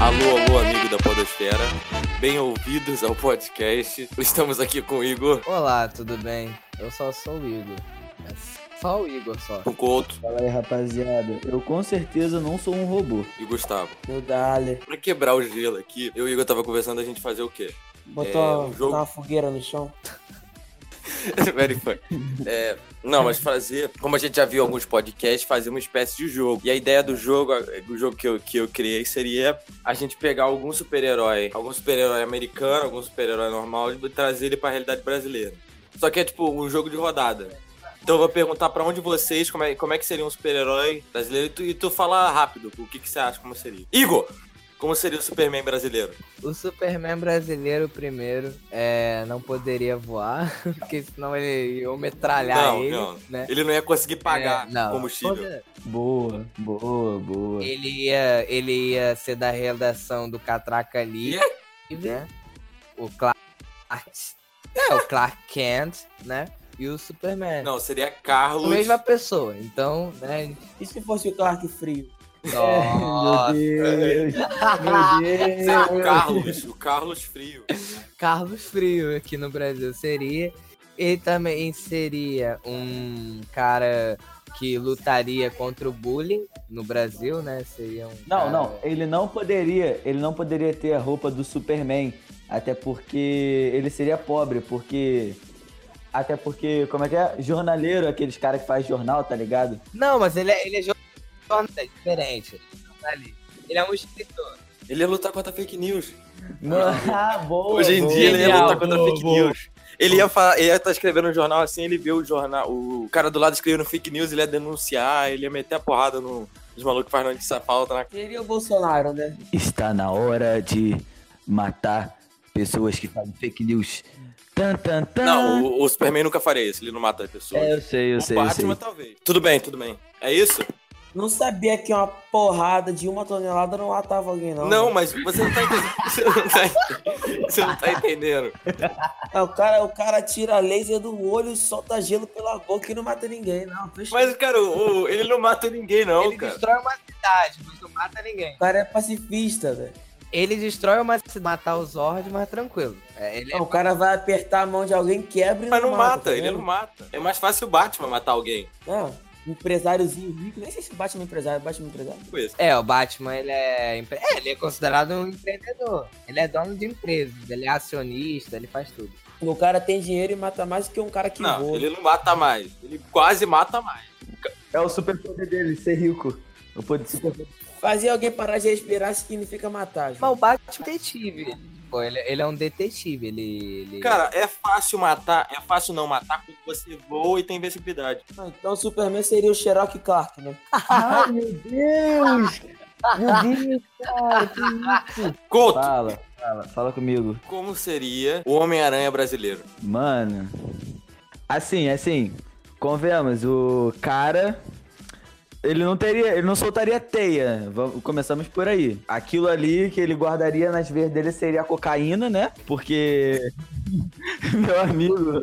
Alô, alô, amigo da Podosfera. Bem ouvidos ao podcast. Estamos aqui com o Igor, Olá, tudo bem? Eu só sou o Igor. É só o Igor só. com o Couto Fala aí, rapaziada. Eu com certeza não sou um robô. e Gustavo. Meu dale. Pra quebrar o gelo aqui, eu e o Igor tava conversando a gente fazer o quê? Botou É, um jogo- botar uma fogueira no chão. Very funny. É, não, mas fazer, como a gente já viu alguns podcasts, fazer uma espécie de jogo. E a ideia do jogo, do jogo que eu, que eu criei seria a gente pegar algum super-herói, algum super-herói americano, algum super-herói normal e trazer ele pra realidade brasileira. Só que é tipo um jogo de rodada. Então eu vou perguntar pra onde vocês, como é, como é que seria um super-herói brasileiro e tu, e tu fala rápido o que, que você acha como seria. Igor, como seria o Superman brasileiro? O Superman brasileiro, primeiro, é, não poderia voar, porque senão ele ia metralhar Não, ele, não. né? Ele não ia conseguir pagar É, não. combustível. Poder- Boa, boa, boa. Ele ia, ele ia ser da redação do Catraca Livre, né? O Clark... É, o Clark Kent, né? E o Superman. Não, seria A Carlos. mesma pessoa, então, né? E se fosse o Clark Frio? Nossa, Meu Deus, meu Seria o Deus. Carlos, o Carlos Frio. Carlos Frio aqui no Brasil seria. Ele também seria um cara que lutaria contra o bullying no Brasil, né? Seria um. Não, cara- não, ele não poderia, ele não poderia ter a roupa do Superman, até porque ele seria pobre, porque até porque, como é que é? Jornaleiro, aqueles caras que faz jornal, tá ligado? Não, mas ele é, ele é jornalista, é diferente. Ali. Ele é um escritor. Ele ia lutar contra fake news. Mano, ah, boa. Hoje em boa. dia ele ia lutar contra boa, fake boa. news. Ele ia falar, ele ia estar escrevendo um jornal assim, ele vê o jornal, o cara do lado escrevendo fake news, ele ia denunciar, ele ia meter a porrada no, nos malucos que fazem notícia falta na Seria o Bolsonaro, né? Está na hora de matar pessoas que fazem fake news. Tan, tan, tan. Não, o, o Superman nunca faria isso, ele não mata as pessoas. É, eu sei, eu o sei, eu sei. Batman talvez. Tudo bem, tudo bem. É isso? Não sabia que uma porrada de uma tonelada não matava alguém, não. Não, mas você não tá entendendo. Você não tá, entendendo. Você não tá entendendo. É, o, cara, o cara tira laser do olho e solta gelo pela boca e não mata ninguém, não. Fechou. Mas, cara, o- o- ele não mata ninguém, não, ele cara. destrói uma cidade, mas não mata ninguém. O cara é pacifista, velho. Ele destrói uma cidade, matar os Zord, mas tranquilo. É, ele é O cara vai apertar a mão de alguém, quebra e Mas não mata, tá ele não mata. É mais fácil o Batman matar alguém. É, empresáriozinho rico. Nem sei se Batman é empresário, Batman é empresário. Tipo isso. É, o Batman, ele é, empre- é, ele é considerado um empreendedor. Ele é dono de empresas, ele é acionista, ele faz tudo. O cara tem dinheiro e mata mais do que um cara que Não, voa. ele não mata mais. Ele quase mata mais. É o superpoder dele, ser rico. O poder super Fazer alguém parar de respirar significa matar. Mas o Batman é detetive. Pô, ele, ele é um detetive, ele... ele- Cara, é fácil matar, é fácil não matar quando você voa e tem invencibilidade. Ah, Então o Superman seria o Sherlock Clark, né? Ai, meu Deus! Meu Deus, cara, que isso? Couto, Fala, fala, fala comigo. como seria o Homem-Aranha brasileiro? Mano, assim, assim, convenhamos, o cara, ele não teria, ele não soltaria teia, vamos, começamos por aí. Aquilo ali que ele guardaria nas veias dele seria a cocaína, né? Porque, meu amigo,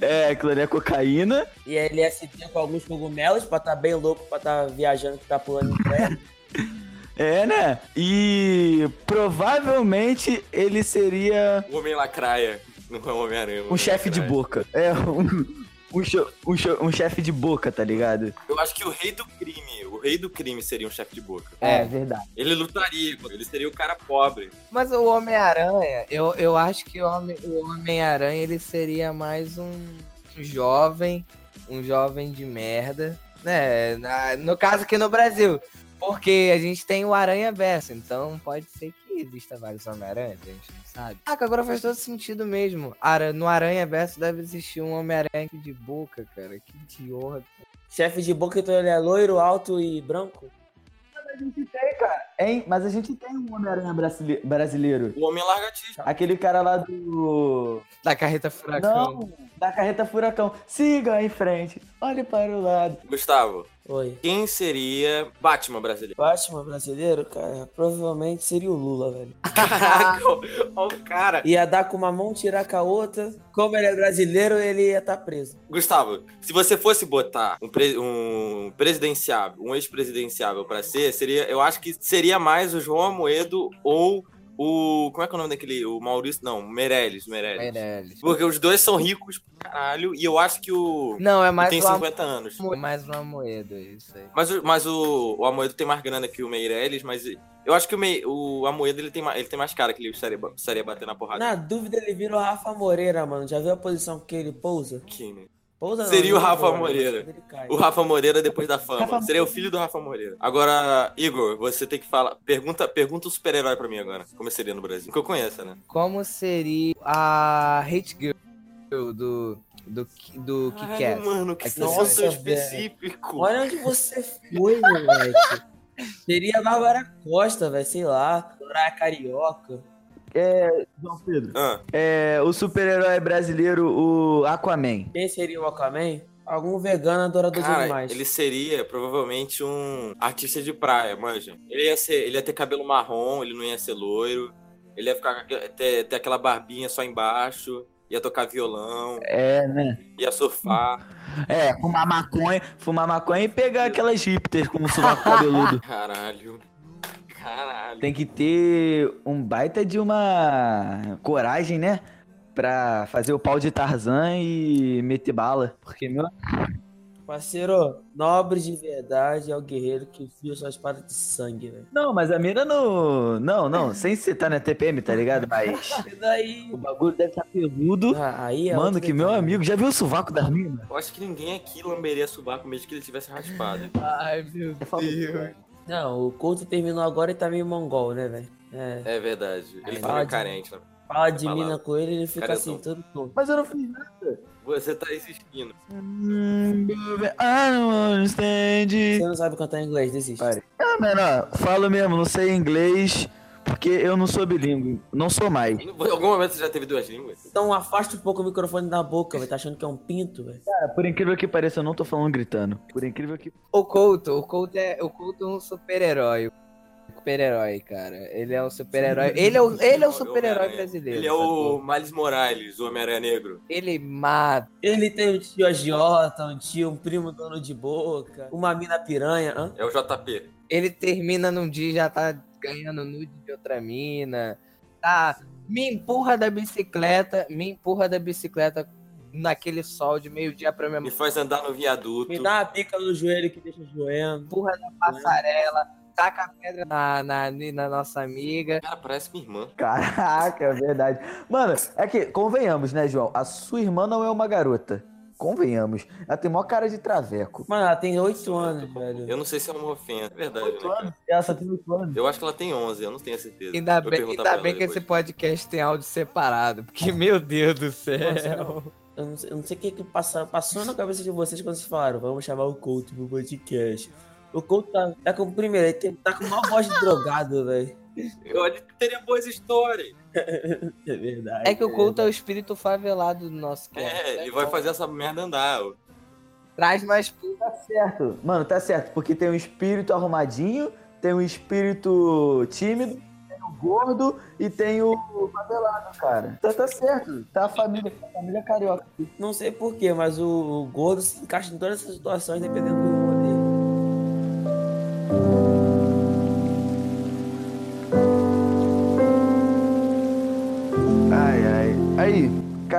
é, aquilo ali é cocaína. E ele ia se ter com alguns cogumelos pra tá bem louco, pra tá viajando, que tá pulando em pé. É, né? E provavelmente ele seria O Homem-Lacraia, não é o Homem-Aranha. um chefe de boca. É, um, um, um, um chefe de boca, tá ligado? Eu acho que o rei do crime, o rei do crime seria um chefe de boca. É. verdade. Ele lutaria, ele seria o cara pobre. Mas o Homem-Aranha, eu, eu acho que o Homem- o Homem-Aranha, ele seria mais um jovem, um jovem de merda, né? Na- no caso aqui no Brasil. Porque a gente tem o Aranha Verso, então pode ser que exista vários Homem-Aranha, a gente não sabe. Ah, que agora faz todo sentido mesmo. Ara- No Aranha Verso deve existir um Homem-Aranha de boca, cara. Que idiota. Chefe de boca, então ele é loiro, alto e branco. A gente tem, cara. Hein? Mas a gente tem um Homem-Aranha brasile- brasileiro. O Homem-Largatista. Aquele cara lá do. Da carreta furacão. Não, da carreta furacão. Siga em frente. Olhe para o lado. Gustavo, Oi. Quem seria Batman brasileiro? Batman brasileiro, cara, provavelmente seria o Lula, velho. Caraca, ó o cara. Ia dar com uma mão, tirar com a outra. Como ele é brasileiro, ele ia estar preso. Gustavo, se você fosse botar um, pre- um presidenciável, um ex-presidenciável pra ser, seria, eu acho que seria mais o João Amoedo ou o. Como é que é o nome daquele? O Maurício. Não, Meirelles. Meirelles. Meirelles. Porque os dois são ricos pra caralho e eu acho que o. Não, é mais tem uma, 50 anos. mais uma moeda, isso aí. Mas, o- mas o, o Amoedo tem mais grana que o Meirelles, mas eu acho que o, Mei, o Amoedo ele tem, mais, ele tem mais cara que ele estaria, estaria batendo na porrada. Na dúvida, ele vira o Rafa Moreira, mano. Já viu a posição que ele pousa? Aqui, né? Pousa não, Seria o Rafa Moreira. mas ele cai. O Rafa Moreira depois da fama. Rafa Seria o filho do Rafa Moreira. Agora, Igor, você tem que falar. Pergunta, pergunta o super-herói pra mim agora. Como seria no Brasil? Que eu conheço, né? Como seria a Hate Girl do, do, do Caralho, Kick-Ass? mano, que sensação nossa, velho. específico. Olha onde você foi, moleque. Seria a Bárbara Costa, velho, sei lá. Soraya Carioca. João Pedro. Ah, É, o super-herói brasileiro, o Aquaman. Quem seria o Aquaman? Algum vegano adorador de cara, animais. ele seria provavelmente um artista de praia, manja. Ele ia, ser, ele ia ter cabelo marrom, ele não ia ser loiro. Ele ia ficar com aquele- ter, ter aquela barbinha só embaixo. Ia tocar violão, É, né? ia surfar. É, fumar maconha, fumar maconha e pegar aquelas hipsters com o sovaco cabeludo. Caralho. Caralho. Tem que ter um baita de uma coragem, né? Pra fazer o pau de Tarzan e meter bala. Porque, meu. Parceiro, nobre de verdade é o guerreiro que fia sua espada de sangue, velho. Não, mas a mira no. Não, não, sem citar na TPM, tá ligado? Mas. E daí? O bagulho deve estar peludo. Ah, aí é Mano, que meu amigo, já viu o sovaco das minas? Eu acho que ninguém aqui lamberia subaco mesmo que ele tivesse raspado. Ai, meu Deus. Não, o Couto terminou agora e tá meio mongol, né, velho? É. É verdade. Ele Fala fica de- carente, né? Fala de mina com ele, ele fica Caretão. assim, todo tonto. Mas eu não fiz nada. Você tá insistindo. I don't understand. Você não sabe cantar inglês, desiste. Pare. Ah, mano, ó, falo mesmo, não sei inglês, porque eu não sou bilíngue. Não sou mais. Em algum momento você já teve duas línguas? Então afasta um pouco o microfone da boca, velho. Tá achando que é um pinto, velho. Cara, por incrível que pareça, eu não tô falando gritando. Por incrível que. O Couto, o Couto é, o Couto é um super-herói. Super-herói, cara. Ele é um super-herói. Ele é o, ele é o super-herói brasileiro. Ele é o? Miles Morales, o Homem-Aranha Negro. Ele mata. Ele tem um tio agiota, um tio, um primo dono de boca, uma mina piranha. Hã? É o JP. Ele termina num dia e já tá ganhando nude de outra mina. Tá. Me empurra da bicicleta. Me empurra da bicicleta naquele sol de meio-dia pra minha Me faz andar no viaduto. Me dá uma pica no joelho que deixa doendo. empurra da passarela. Taca a pedra na, na, na nossa amiga. Cara, parece minha irmã. Caraca, é verdade. Mano, é que, convenhamos, né, João? A sua irmã não é uma garota. Convenhamos. Ela tem maior cara de traveco. Mano, ela tem 8 anos, velho. Eu não sei se é uma ofensa. É verdade, né? cara? Ela só tem 8 anos. Eu acho que ela tem 11, eu não tenho certeza. Ainda Vou bem, ainda bem que esse podcast tem áudio separado. Porque, meu Deus do céu. Eu não sei, eu não sei o que, que passou, passou na cabeça de vocês quando vocês falaram, vamos chamar o Couto pro podcast. O Couto tá, tá com, primeiro, ele tem- tá com uma voz de drogado, velho. Eu acho que teria boas histórias. É verdade. É que o Couto é o espírito favelado do nosso cast. É, ele vai fazer essa merda andar. ó. Traz mais Tá certo. Mano, tá certo. Porque tem um espírito arrumadinho, tem um espírito tímido, tem o gordo e tem o favelado, cara. Tá, tá certo. Tá a família, a família carioca. Não sei porquê, mas o, o Gordo se encaixa em todas essas situações, dependendo do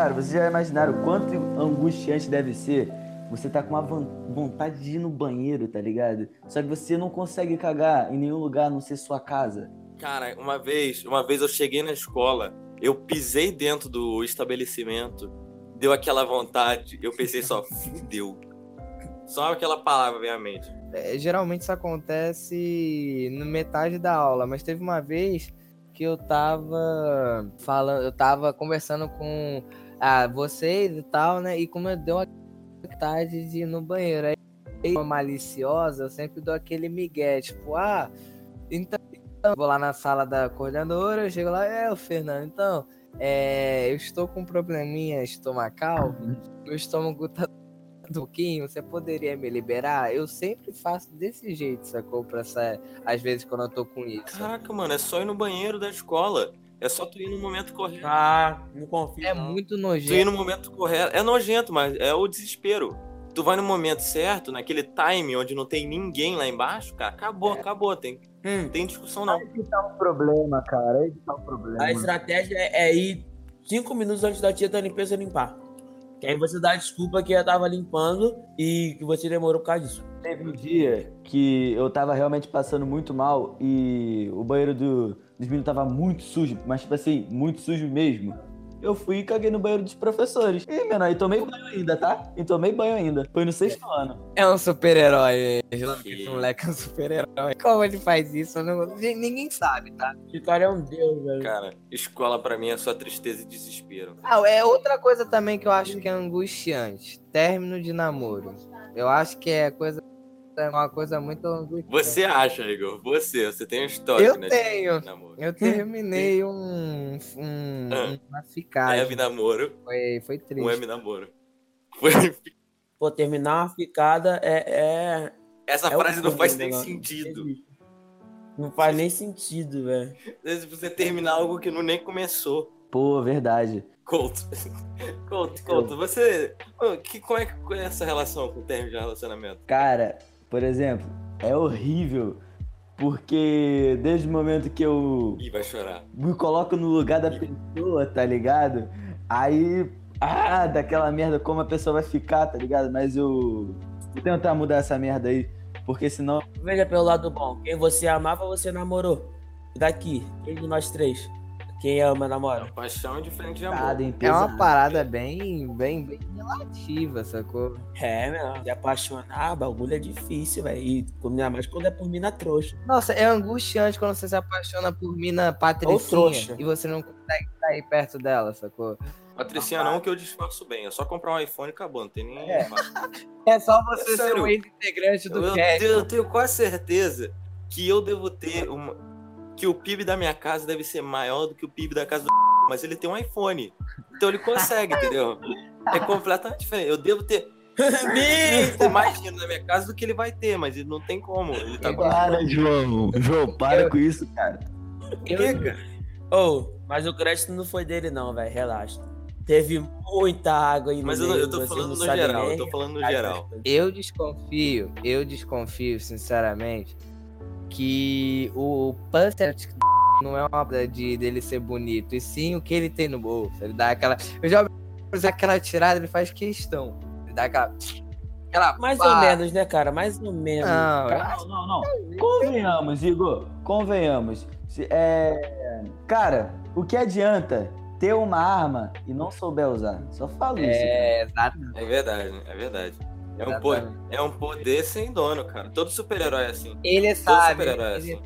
cara, vocês já imaginaram o quanto angustiante deve ser? Você tá com uma von- vontade de ir no banheiro, tá ligado? Só que você não consegue cagar em nenhum lugar, a não ser sua casa. Cara, uma vez, uma vez eu cheguei na escola, eu pisei dentro do estabelecimento, deu aquela vontade, eu pensei só, fudeu. Só aquela palavra veio à mente. É, geralmente isso acontece no metade da aula, mas teve uma vez que eu tava falando, eu tava conversando com ah, vocês e tal, né? E como eu deu uma vontade de ir no banheiro, aí maliciosa, eu sempre dou aquele migué, tipo, ah, então vou lá na sala da coordenadora, eu chego lá, é, o Fernando, então, é, eu estou com um probleminha estomacal, meu estômago tá um pouquinho, você poderia me liberar? Eu sempre faço desse jeito, sacou? Pra sair, às vezes quando eu tô com isso. Caraca, mano, é só ir no banheiro da escola. É só tu ir no momento correto. Ah, não confio. É não. muito Tu ir nojento. no momento correto. É nojento, mas é o desespero. Tu vai no momento certo, naquele time onde não tem ninguém lá embaixo, cara, acabou, acabou. Tem, Hum, não tem discussão, não. Aí que tá o problema, cara. Aí que tá o problema. a estratégia é, é ir cinco minutos antes da tia da limpeza limpar. Que aí você dá desculpa que ela tava limpando e que você demorou por causa disso. Teve um dia que eu tava realmente passando muito mal e o banheiro do, dos meninos tava muito sujo, mas tipo assim, muito sujo mesmo. Eu fui e caguei no banheiro dos professores. E, mano, e tomei banho ainda, tá? E tomei banho ainda. Foi no sexto ano. É um super-herói. Esse Que- moleque é um super-herói. Como ele faz isso? Não- Ninguém sabe, tá? Esse cara é um deus, velho. Cara, escola pra mim é só tristeza e desespero. Ah, é outra coisa também que eu acho que é angustiante. Término de namoro. Eu acho que é coisa é uma coisa muito angustiante. Você acha, Igor? Você, você tem um histórico, Eu né? tenho. Eu terminei um, um Ah. uma Um ficagem. M namoro, Foi, foi um triste. M namoro. Foi- Pô, terminar uma ficada é. é... Essa é frase não faz do nem sentido. Não faz nem sentido, velho. Às vezes você terminar algo que não nem começou. Pô, verdade. Couto. Couto, Couto, você. Que, como é que é essa relação com o término de relacionamento? Cara, por exemplo, é horrível. Porque desde o momento que eu Ih, vai chorar. me coloco no lugar da pessoa, tá ligado? Aí, ah, daquela merda, como a pessoa vai ficar, tá ligado? Mas eu vou tentar mudar essa merda aí, porque senão. Veja pelo lado bom. Quem você amava, você namorou. Daqui, quem de nós três? Quem ama, namora? Paixão é diferente de amor. É uma parada bem, bem, bem relativa, sacou? É, meu. Se apaixonar, bagulho é difícil, velho. E ainda mais quando é por mina trouxa. Nossa, é angustiante quando você se apaixona por mina patricinha e você não consegue sair perto dela, sacou? Patricinha não, que eu disfarço bem. É só comprar um iPhone e acabou. Não tem nem. É. É só É você ser sério. um ex-integrante do Eu, cast. eu tenho quase certeza que eu devo ter uma. Que o PIB da minha casa deve ser maior do que o PIB da casa do. Mas ele tem um iPhone. Então ele consegue, entendeu? É completamente diferente. Eu devo ter. mais dinheiro na minha casa do que ele vai ter, mas ele não tem como. Ele tá com. Para, João. João, para com isso, cara. Por quê, cara? Ô, mas o crédito não foi dele, não, velho. Relaxa. Teve muita água aí no Mas eu, meio, eu tô falando no geral. Eu tô falando no geral. Eu desconfio, eu desconfio, sinceramente, que o Puster não é uma obra de dele ser bonito, e sim o que ele tem no bolso. Ele dá aquela. Eu já ouvi aquela tirada, ele faz questão. Ele dá aquela. aquela Mais pá. ou menos, né, cara? Mais ou menos. Não, eu Não, não, não. Convenhamos, Igor. Convenhamos. Se- É... Cara, o que adianta ter uma arma e não souber usar? Só falo isso. É, exato. É verdade, é verdade. É um, po- Exatamente. é um poder sem dono, cara. Todo super-herói é assim. Ele Todo sabe. super-herói é assim.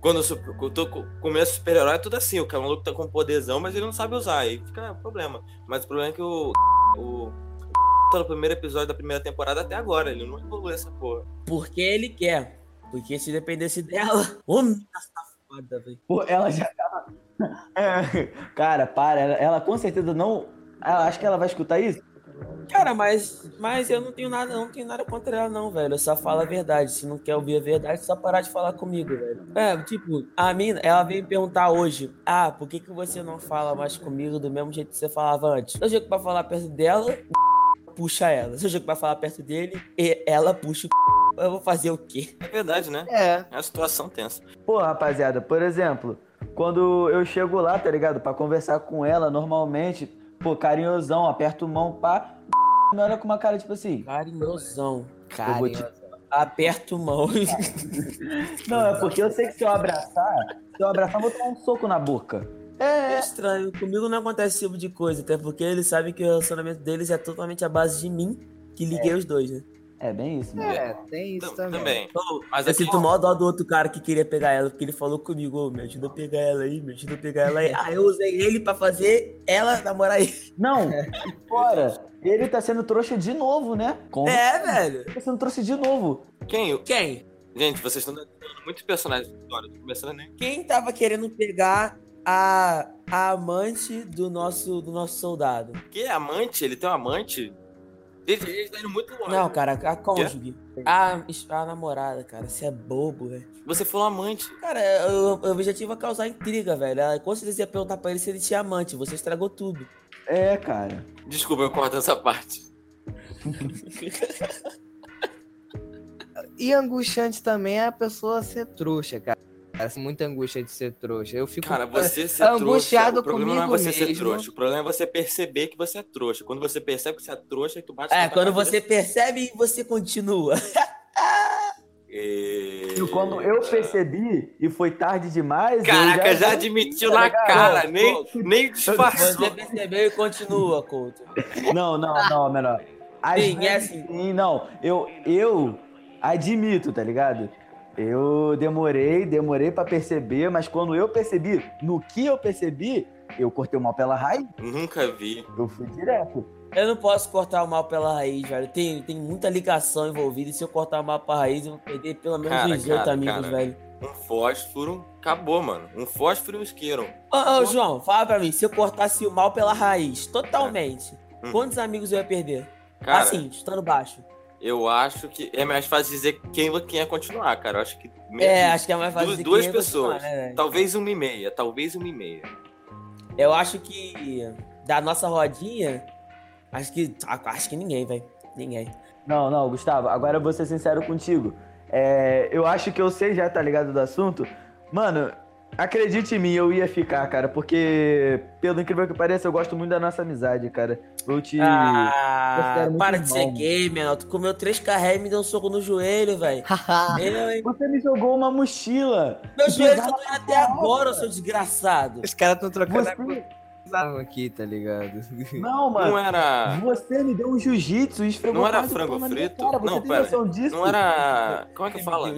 Quando eu, tô co- começo super-herói é tudo assim. O cara maluco tá com poderzão, mas ele não sabe usar. Aí fica problema. Mas o problema é que o. O. Tá no primeiro episódio da primeira temporada até agora. Ele não evoluiu essa porra. Porque ele quer. Porque se dependesse dela. Ô, mina safada, velho. Ela já tava. É, Cara, para. Ela, ela com certeza não. Ela, acho que ela vai escutar isso. Cara, mas, mas eu não tenho nada, não tenho nada contra ela, não, velho. Eu só falo a verdade. Se não quer ouvir a verdade, é só parar de falar comigo, velho. É, tipo, a mina, ela veio me perguntar hoje: Ah, por que, que você não fala mais comigo do mesmo jeito que você falava antes? Se eu chego pra falar perto dela, puxa ela. Se eu chego pra falar perto dele, e- ela puxa o. Eu vou fazer o quê? É verdade, né? É. É uma situação tensa. Pô, rapaziada, por exemplo, quando eu chego lá, tá ligado? Pra conversar com ela, normalmente, pô, carinhosão, aperto mão, pá. Me olha com uma cara tipo assim. Carinhosão. Vou te-. Aperto mão. Não, é porque eu sei que se eu abraçar, se eu abraçar, eu vou tomar um soco na boca. É estranho. Comigo não acontece esse tipo de coisa, até porque eles sabem que o relacionamento deles é totalmente à base de mim, que liguei os dois, né? É bem isso, mano. É, tem isso Tam- também. Também. Mas Eu aqui, sinto mó dó do outro cara que queria pegar ela, porque ele falou comigo, ô, me ajuda a pegar ela aí, me ajuda a pegar ela aí. Ah, eu usei ele pra fazer ela namorar ele. Não, fora. Ele tá sendo trouxa de novo, né? Como? É, velho. Ele tá sendo trouxa de novo. quem? Quem? Gente, vocês estão dando muitos personagens da história. Tô começando nem. Quem tava querendo pegar a, a amante do nosso, do nosso soldado? Que amante? Ele tem um amante? A gente tá indo muito longe. Não, cara, a cônjuge. A, a namorada, cara, você é bobo, velho. Você falou amante. Cara, o o objetivo é causar intriga, velho. Ela com certeza ia perguntar pra ele se ele tinha amante. Você estragou tudo. É, cara. Desculpa, eu corto essa parte. E angustiante também é a pessoa ser trouxa, cara. Assim, muita angústia de ser trouxa. Eu fico Cara, você ser angustiado trouxa. O problema não é comigo você ser mesmo. trouxa. O problema é você perceber que você é trouxa. Quando você percebe que você é trouxa, tu bate É, quando cabeça. você percebe e você continua. E... E quando eu percebi e foi tarde demais. Caraca, eu já admitiu na cara, Pô, nem, nem disfarçou. Você percebeu e continua, Couto. Não, não, não, menor. Às Sim, é vezes assim. sim, não. Eu, eu admito, tá ligado? Eu demorei, demorei pra perceber, mas quando eu percebi, no que eu percebi, eu cortei o mal pela raiz, Nunca vi. eu fui direto. Eu não posso cortar o mal pela raiz, velho. Tem, tem muita ligação envolvida. E se eu cortar o mal pela raiz, eu vou perder pelo menos Cara, uns oito cara, amigos, cara. velho. Um fósforo, acabou, mano. Um fósforo e um isqueiro. Ô, ô, João, fala pra mim. Se eu cortasse o mal pela raiz, totalmente, Hum. quantos amigos eu ia perder? Cara, assim, estando baixo. Eu acho que é mais fácil dizer quem, quem ia continuar, cara. Eu acho que. É, acho que é mais fácil duas, dizer duas pessoas. né, talvez uma e meia, talvez uma e meia. Eu acho que da nossa rodinha, acho que acho que ninguém, velho. Ninguém. Não, não, Gustavo, agora eu vou ser sincero contigo. É, eu acho que eu sei já, tá ligado do assunto. Mano, acredite em mim, eu ia ficar, cara, porque, pelo incrível que pareça, eu gosto muito da nossa amizade, cara. Eu te. Ah, para de ser gay, menor. Tu comeu três carré e me deu um soco no joelho, velho. Você me jogou uma mochila. Meu joelho pesado doendo até agora, seu desgraçado. Os caras estão trocando Você... a aqui, tá ligado? Não, mano. Não era. Você me deu um jiu-jitsu e esfregou Não era frango frito? Cara. Você Não, tem pera. noção disso? Não era. Como é que fala?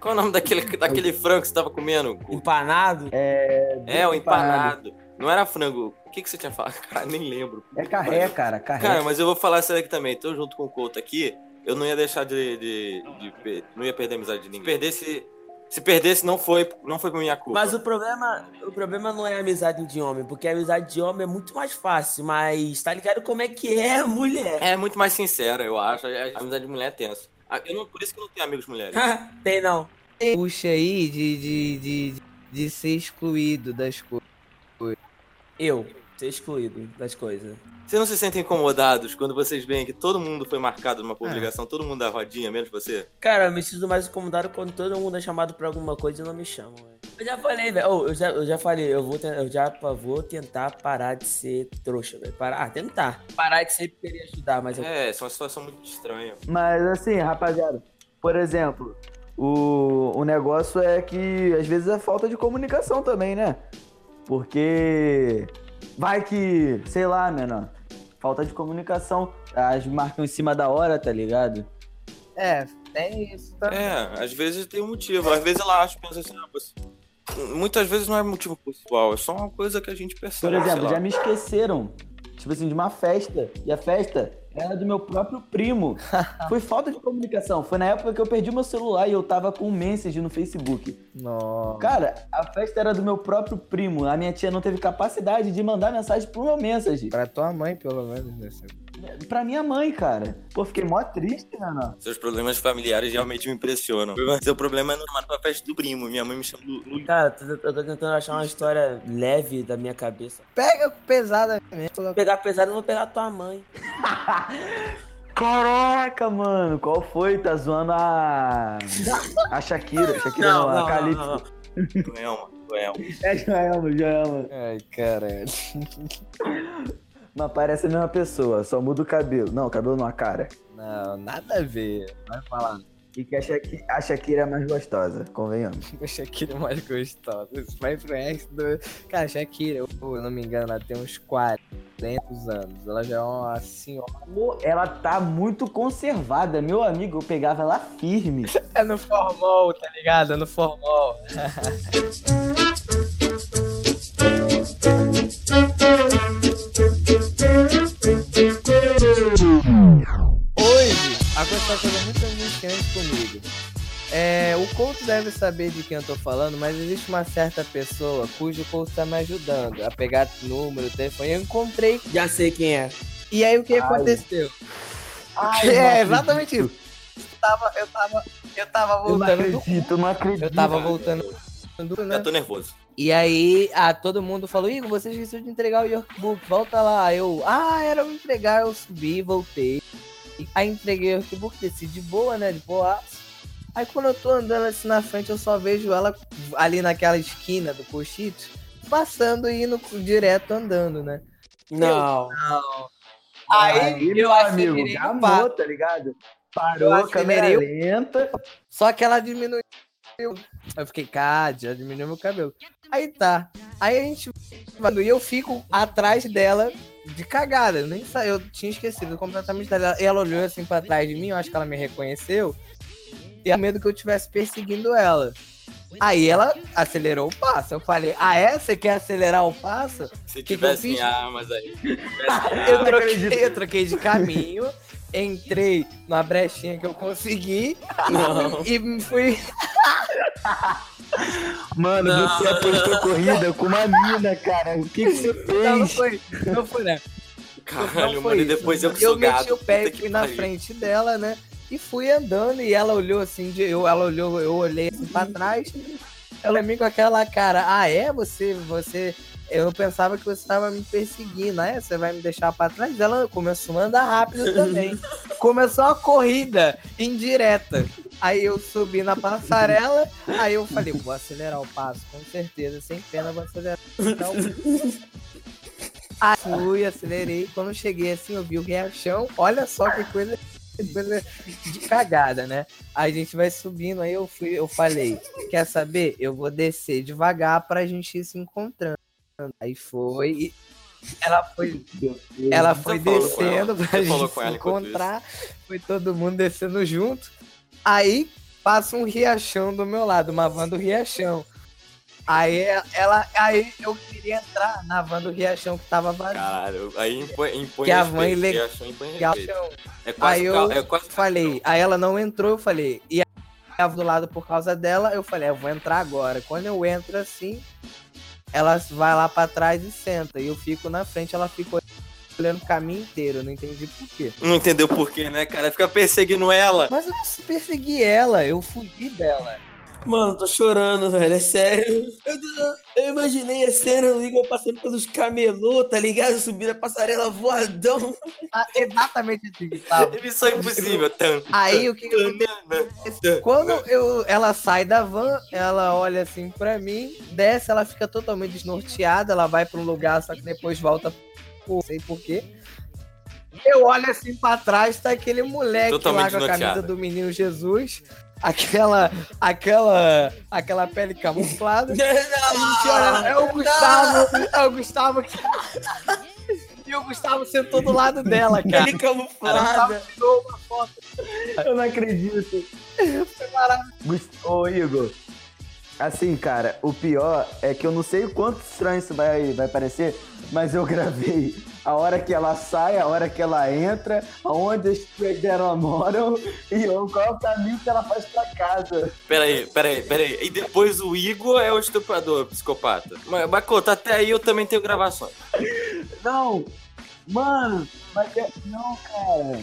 Qual é o nome daquele, daquele frango que você tava comendo? Empanado? É, o empanado. Não era frango. O que, que você tinha falado? Cara, nem lembro. É carré, cara, carré. Cara, mas eu vou falar sério aqui também. Tô junto com o Couto aqui. Eu não ia deixar de. de, de per- não ia perder a amizade de ninguém. Se perdesse. Se perdesse, não foi, não foi por minha culpa. Mas o problema, o problema não é a amizade de homem, porque a amizade de homem é muito mais fácil, mas tá ligado como é que é a mulher? É muito mais sincera, eu acho. A amizade de mulher é tensa. Ah, eu não- por isso que eu não tenho amigos mulheres. Tem não. Puxa aí de, de, de, de ser excluído das coisas. Eu, ser excluído das coisas. Vocês não se sentem incomodados quando vocês veem que todo mundo foi marcado numa publicação, todo mundo da rodinha, menos você? Cara, eu me sinto mais incomodado quando todo mundo é chamado pra alguma coisa e não me chamam, velho. Eu já falei, velho. Ô, eu, já, eu já falei, eu vou, eu já pa- vou tentar parar de ser trouxa, velho. Parar, ah, tentar. Parar de sempre querer ajudar, mas eu... É, isso é uma situação muito estranha. Mas assim, rapaziada, por exemplo, o, o negócio é que às vezes é falta de comunicação também, né? Porque vai que, sei lá, menor, falta de comunicação. As marcam em cima da hora, tá ligado? É, tem isso também. É, às vezes tem um motivo. Às vezes ela acha, pensa assim, ah, você... Muitas vezes não é motivo pessoal, é só uma coisa que a gente percebe. Por exemplo, já me esqueceram, tipo assim, de uma festa. E a festa era do meu próprio primo. Foi falta de comunicação. Foi na época que eu perdi meu celular e eu tava com um message no Facebook. Nossa. Cara, a festa era do meu próprio primo. A minha tia não teve capacidade de mandar mensagem pro meu mensage. Pra tua mãe, pelo menos, né? Pra minha mãe, cara. Pô, fiquei mó triste, mano. Seus problemas familiares realmente me impressionam. Seu problema é normal pra festa do primo. Minha mãe me chama do. Cara, eu tô, tentando achar uma história leve da minha cabeça. Pega pesada mesmo. Se eu pegar pesado, eu vou pegar tua mãe. Caraca, mano. Qual foi? Tá zoando a. A Shakira. Shakira não, a Calypso. Joelma, Joelma. É Joelma, Joelma. Ai, caralho. Mas parece a mesma pessoa, só muda o cabelo. Não, o cabelo não, a cara. Não, nada a ver. Vai falar. E que a Shakira, a Shakira é mais gostosa, convenhamos. A Shakira é mais gostosa. Isso vai pro resto do... Cara, a Shakira, eu não me engano, ela tem uns 40 anos. Ela já é uma senhora. Pô, ela tá muito conservada. Meu amigo, eu pegava ela firme. É no formal, tá ligado? É no formal. uma coisa muito angustiante comigo. É, o Couto deve saber de quem eu tô falando, mas existe uma certa pessoa cujo Couto tá me ajudando a pegar número, telefone. Eu encontrei Já sei quem é. E aí o que Ai. aconteceu? Ai, é, exatamente isso. Eu tava, eu tava, eu tava Eu não voltando do acredito, eu não acredito. Eu tava voltando do, né? Eu tô nervoso. E aí, ah, todo mundo falou, Igor, você esqueceu de entregar o workbook, volta lá. Eu, ah, era eu entregar, eu subi, voltei. Aí entreguei o workbook, desci de boa, né, de boa. Aí quando eu tô andando assim na frente, eu só vejo ela ali naquela esquina do Cochito, passando e indo direto andando, né? Não. Aí, eu meu amigo, acelerei o gamou, passo. tá ligado? Eu Parou, câmera lenta. Só que ela diminuiu. Eu fiquei, cara, já diminuiu meu cabelo. Aí tá. Aí a gente. E eu fico atrás dela de cagada. Eu nem sa... Eu tinha esquecido completamente dela. E ela olhou assim pra trás de mim, eu acho que ela me reconheceu. E a medo que eu estivesse perseguindo ela. Aí ela acelerou o passo. Eu falei, ah, é? Você quer acelerar o passo? Se que eu tivesse em fiz? armas aí. Eu troquei, eu troquei de caminho, entrei na brechinha que eu consegui Não. e fui. Mano, Não. você apostou corrida com uma mina, cara. O que, que você Não, não fez? foi. Não foi, né? Caralho, Não mano, foi e isso. depois eu que eu gado. meti o pé e fui na pariu. frente dela, né? E fui andando e ela olhou assim, de, eu, ela olhou, eu olhei assim pra trás. Ela me com aquela cara, ah é? Você, você. Eu pensava que você estava me perseguindo, ah, é? Você vai me deixar pra trás? Ela começou a andar rápido também. começou a corrida indireta. Aí eu subi na passarela, aí eu falei, vou acelerar o passo, com certeza, sem pena, vou acelerar o passo. Aí fui, acelerei. Quando cheguei assim, eu vi o riachão. Olha só que coisa, coisa de cagada, né? Aí a gente vai subindo. Aí eu fui, eu falei, quer saber? Eu vou descer devagar pra gente ir se encontrando. Aí foi. e Ela foi, ela foi ela? descendo pra gente se encontrar. Foi todo mundo descendo junto. Aí passa um riachão do meu lado, uma van do riachão. Aí ela, aí eu queria entrar na van do riachão que tava vazia. Caralho, aí impõe, impõe Que a que achou impõe respeito. É quase, Aí eu é quase falei, aí ela não entrou, eu falei, e ela do lado por causa dela, eu falei, "É, eu vou entrar agora. Quando eu entro assim, ela vai lá pra trás e senta, e eu fico na frente, ela fica olhando o caminho inteiro, eu não entendi por quê. Não entendeu por quê, né, cara? Fica perseguindo ela. Mas eu não persegui ela, eu fugi dela. Mano, tô chorando, velho. É sério. Eu, eu imaginei a cena do Igor passando pelos camelô, tá ligado? Subindo a passarela voadão. Ah, exatamente assim que tava. Missão impossível. Aí o que, Quando eu, ela sai da van, ela olha assim pra mim, desce, ela fica totalmente desnorteada, ela vai pra um lugar, só que depois volta por sei porquê. Eu olho assim pra trás, tá aquele moleque Totalmente lá com a camisa do menino Jesus, aquela, aquela, aquela pele camuflada. Olha, é o Gustavo, é o Gustavo que... E o Gustavo sentou do lado dela, cara. Ele camuflada. Tirou uma foto, Eu não acredito. foi maravilhoso. Gust- Ô, Igor. Assim, cara, o pior é que eu não sei o quanto estranho isso vai, vai parecer, mas eu gravei a hora que ela sai, a hora que ela entra, aonde as tias dela moram e eu- qual é o caminho que ela faz pra casa. Peraí, peraí, peraí. E depois o Igor é o estuprador, psicopata. Mas, mas conta, até aí eu também tenho gravações. Não, mano, mas é, não, cara.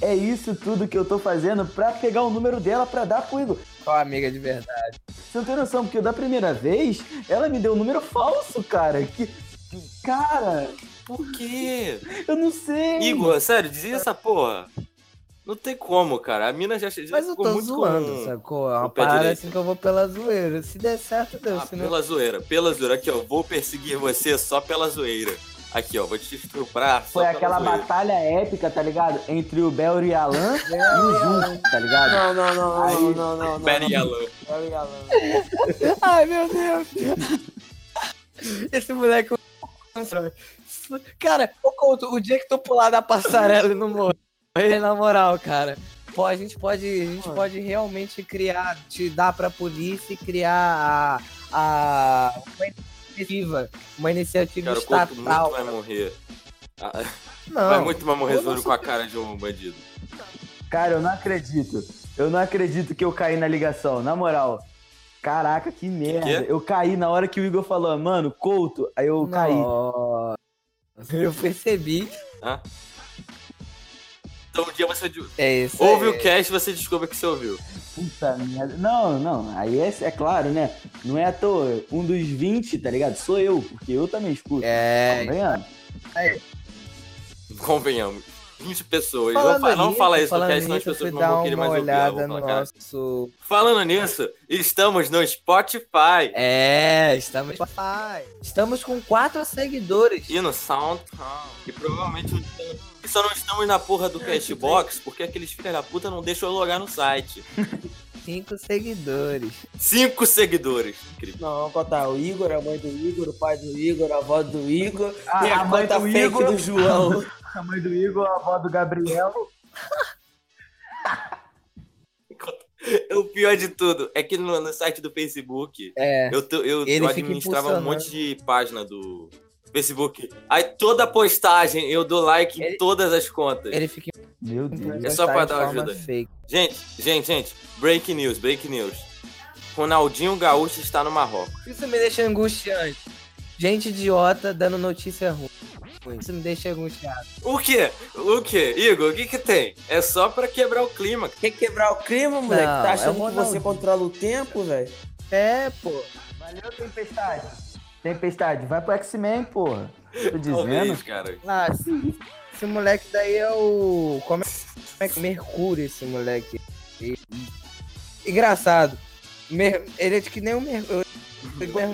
É isso tudo que eu tô fazendo pra pegar o número dela pra dar pro Igor. Qual amiga de verdade? Você não tem noção, porque da primeira vez, ela me deu um número falso, cara. Que. Cara, Por quê? eu não sei. Igor, sério, dizia essa porra. Não tem como, cara. A mina já, já Mas eu ficou tô muito zoando, com... sacou? É uma parada assim que eu vou pela zoeira. Se der certo, deu. Ah, Se não... pela zoeira, pela zoeira. Aqui, ó, vou perseguir você só pela zoeira. Aqui, ó, vou te estuprar Foi aquela zoeira. batalha épica, tá ligado? Entre o Bel e Alan e o Jun, tá ligado? Não, não, não, Aí- não, não, não, não. Pera e Alan. Ai, meu Deus. Esse moleque. Cara, o dia que tu pular da passarela e não morrer, na moral, cara. Pô, a gente pode, a gente pode realmente criar, te dar pra polícia e criar a, a uma iniciativa, uma iniciativa Cara, o corpo muito estatal. vai morrer. Ah, Não, vai muito mais morrer sou- com a cara de um bandido. Cara, eu não acredito. Eu não acredito que eu caí na ligação, na moral. Caraca, que merda. quê? Eu caí na hora que o Igor falou, mano, Couto, aí eu caí. Nossa, Eu percebi. Então um dia você É isso ouve aí. o cast e você descobre que você ouviu. Puta merda. Não, não. Aí é, é claro, né? Não é à toa. Um dos 20, tá ligado? Sou eu, porque eu também escuto. É, Tá vendo? Convenhamos. 20 pessoas. Não, Falando fa- não nisso, fala isso no cast, senão as pessoas não vão querer mais ouvir. olhada no nosso... Falando nisso, estamos no Spotify É, estamos... Estamos com quatro seguidores. e no SoundCloud. E provavelmente não e só não estamos na porra do Cashbox porque aqueles filhos da puta não deixam eu logar no site. Cinco seguidores. Cinco seguidores. Incrível. Não, vamos contar o Igor, a mãe do Igor, o pai do Igor, a avó do Igor Ah, e a, a mãe conta do fake Igor. do João. A mãe do Igor, a avó do Gabriel. O pior de tudo é que no, no site do Facebook É. eu, tô- eu, eu administrava um monte de página do Facebook. Aí toda postagem eu dou like em Ele- todas as contas. Ele fica Meu Deus. É só pra dar ajuda. fake. Gente, gente, gente, break news, break news. Ronaldinho Gaúcho está no Marrocos. Isso me deixa angustiante. Gente idiota dando notícia ruim. Isso me deixa angustiado. O quê? O quê? Igor, o que que tem? É só pra quebrar o clima. Quer quebrar o clima, moleque? Não, tá é achando que você controla o tempo, velho? É, pô. Valeu, Tempestade. Tempestade, vai pro X-Men, porra. Tô dizendo. Talvez, cara. Ah, esse, esse moleque daí é o. Como é, como é que. Mercúrio, esse moleque. E- engraçado. Mer- ele é de que nem o Mercúrio.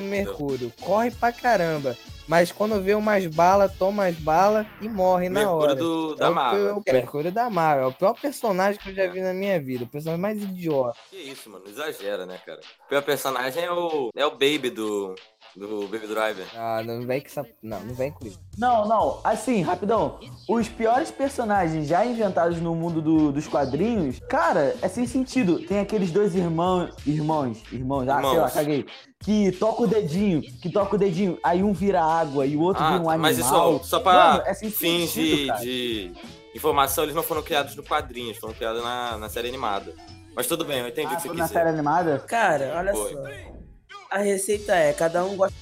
Mercúrio. Corre pra caramba. Mas quando vê umas balas, toma as balas e morre na Mercúrio hora. do, É da o, Marvel. é o Mercúrio da Marvel. É o pior personagem que eu já vi na minha vida. O personagem mais idiota. Que isso, mano. Exagera, né, cara? O pior personagem é o, é o Baby do, do Baby Driver. Ah, não vem com essa. Não, não vem com isso. Não, não, assim, rapidão. Os piores personagens já inventados no mundo do- dos quadrinhos, cara, é sem sentido. Tem aqueles dois irmãos, irmãos, irmãos, ah, sei lá, Irmãos. caguei. Que toca o dedinho, que toca o dedinho, aí um vira água e o outro Ah, vira um animal. mas isso só pra Mano, é sem fins sentido, de, de informação, eles não foram criados no quadrinhos, foram criados na, na série animada. Mas tudo bem, eu entendi o Ah, que você foi quis na dizer. série animada? Cara, olha Foi. só. A receita é, cada um gosta.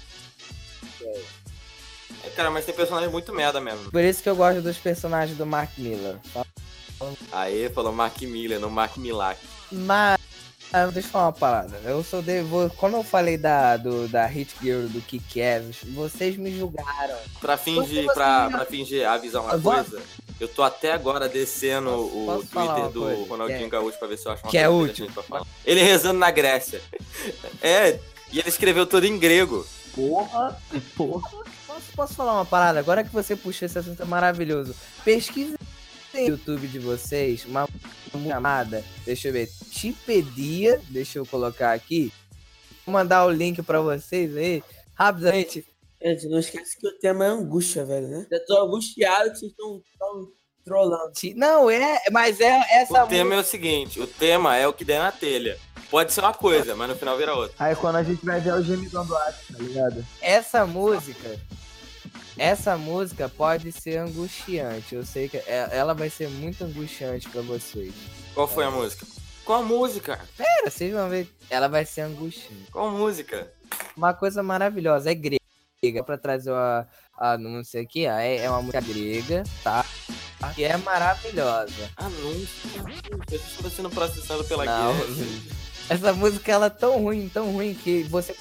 É, Cara, mas tem personagem muito merda mesmo. Por isso que eu gosto dos personagens do Mark Miller. Aí falou Mark Miller, não Mark Milak. Mas. Ah, Deixa eu falar uma parada. Eu sou de. vou- Quando eu falei da, do, da Hit Girl do Kick-Ass, vocês me julgaram. Pra fingir, Como pra, assim? pra fingir avisar uma Eu vou- coisa, eu tô até agora descendo Posso- o posso Twitter do coisa? Ronaldinho é- Gaúcho pra ver se eu acho uma que é coisa útil. pra falar. Ele rezando na Grécia. É, e ele escreveu tudo em grego. Porra, porra. Posso, posso falar uma parada? Agora que você puxou esse assunto é maravilhoso. Pesquisa no YouTube de vocês uma chamada, deixa eu ver, Tipedia, deixa eu colocar aqui. Vou mandar o link pra vocês aí, rapidamente. Gente, não esquece que o tema é angústia, velho, né? Eu tô angustiado que vocês estão tão trolando. Ti- Não, é, mas é essa O tema é o seguinte, o tema é o que der na telha. Pode ser uma coisa, mas no final vira outra. Aí quando a gente vai ver o gemidão do Atos, tá ligado? essa música, essa música pode ser angustiante. Eu sei que é- ela vai ser muito angustiante pra vocês. Qual foi a música? Qual a música? Pera, vocês vão ver. Ela vai ser angustiante. Qual música? Uma coisa maravilhosa, é grega. Pra trazer a, a não sei o que, é, é uma música grega, tá? Que é maravilhosa. Anúncio. Eu estou sendo processado pela Não. Essa música ela é tão ruim, tão ruim que você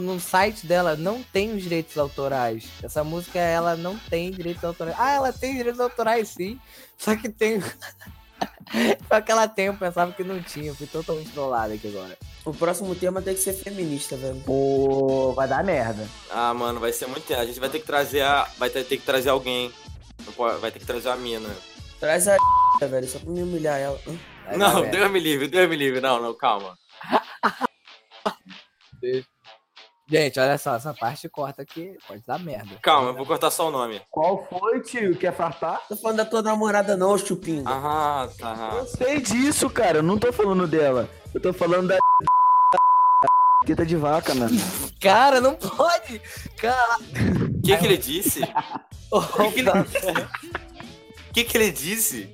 no site dela não tem os direitos autorais. Essa música ela não tem direitos autorais. Ah, ela tem direitos autorais sim. Só que tem Só que ela tem, eu pensava que não tinha. Fui totalmente trollado aqui agora. O próximo tema tem que ser feminista, velho. Pô, vai dar merda. Ah, mano, vai ser muito. A gente vai ter que trazer a. Vai ter, ter que trazer alguém. Vai ter que trazer a mina. Traz a velho, só pra me humilhar ela. Vai dar não. Deus me livre, Deus me livre. Não, não, calma. Gente, olha só, essa parte corta aqui pode dar merda. Calma, eu vou cortar só o nome. Qual foi, tio? Quer farpar? Tô falando da tua namorada não, chupinho. Ah, tá. Eu sei disso, cara. Eu não tô falando dela. Eu tô falando da. Teta de vaca, mano. Cara, não pode! Cara, O que, que ele disse? O que, que ele... O que, que ele disse?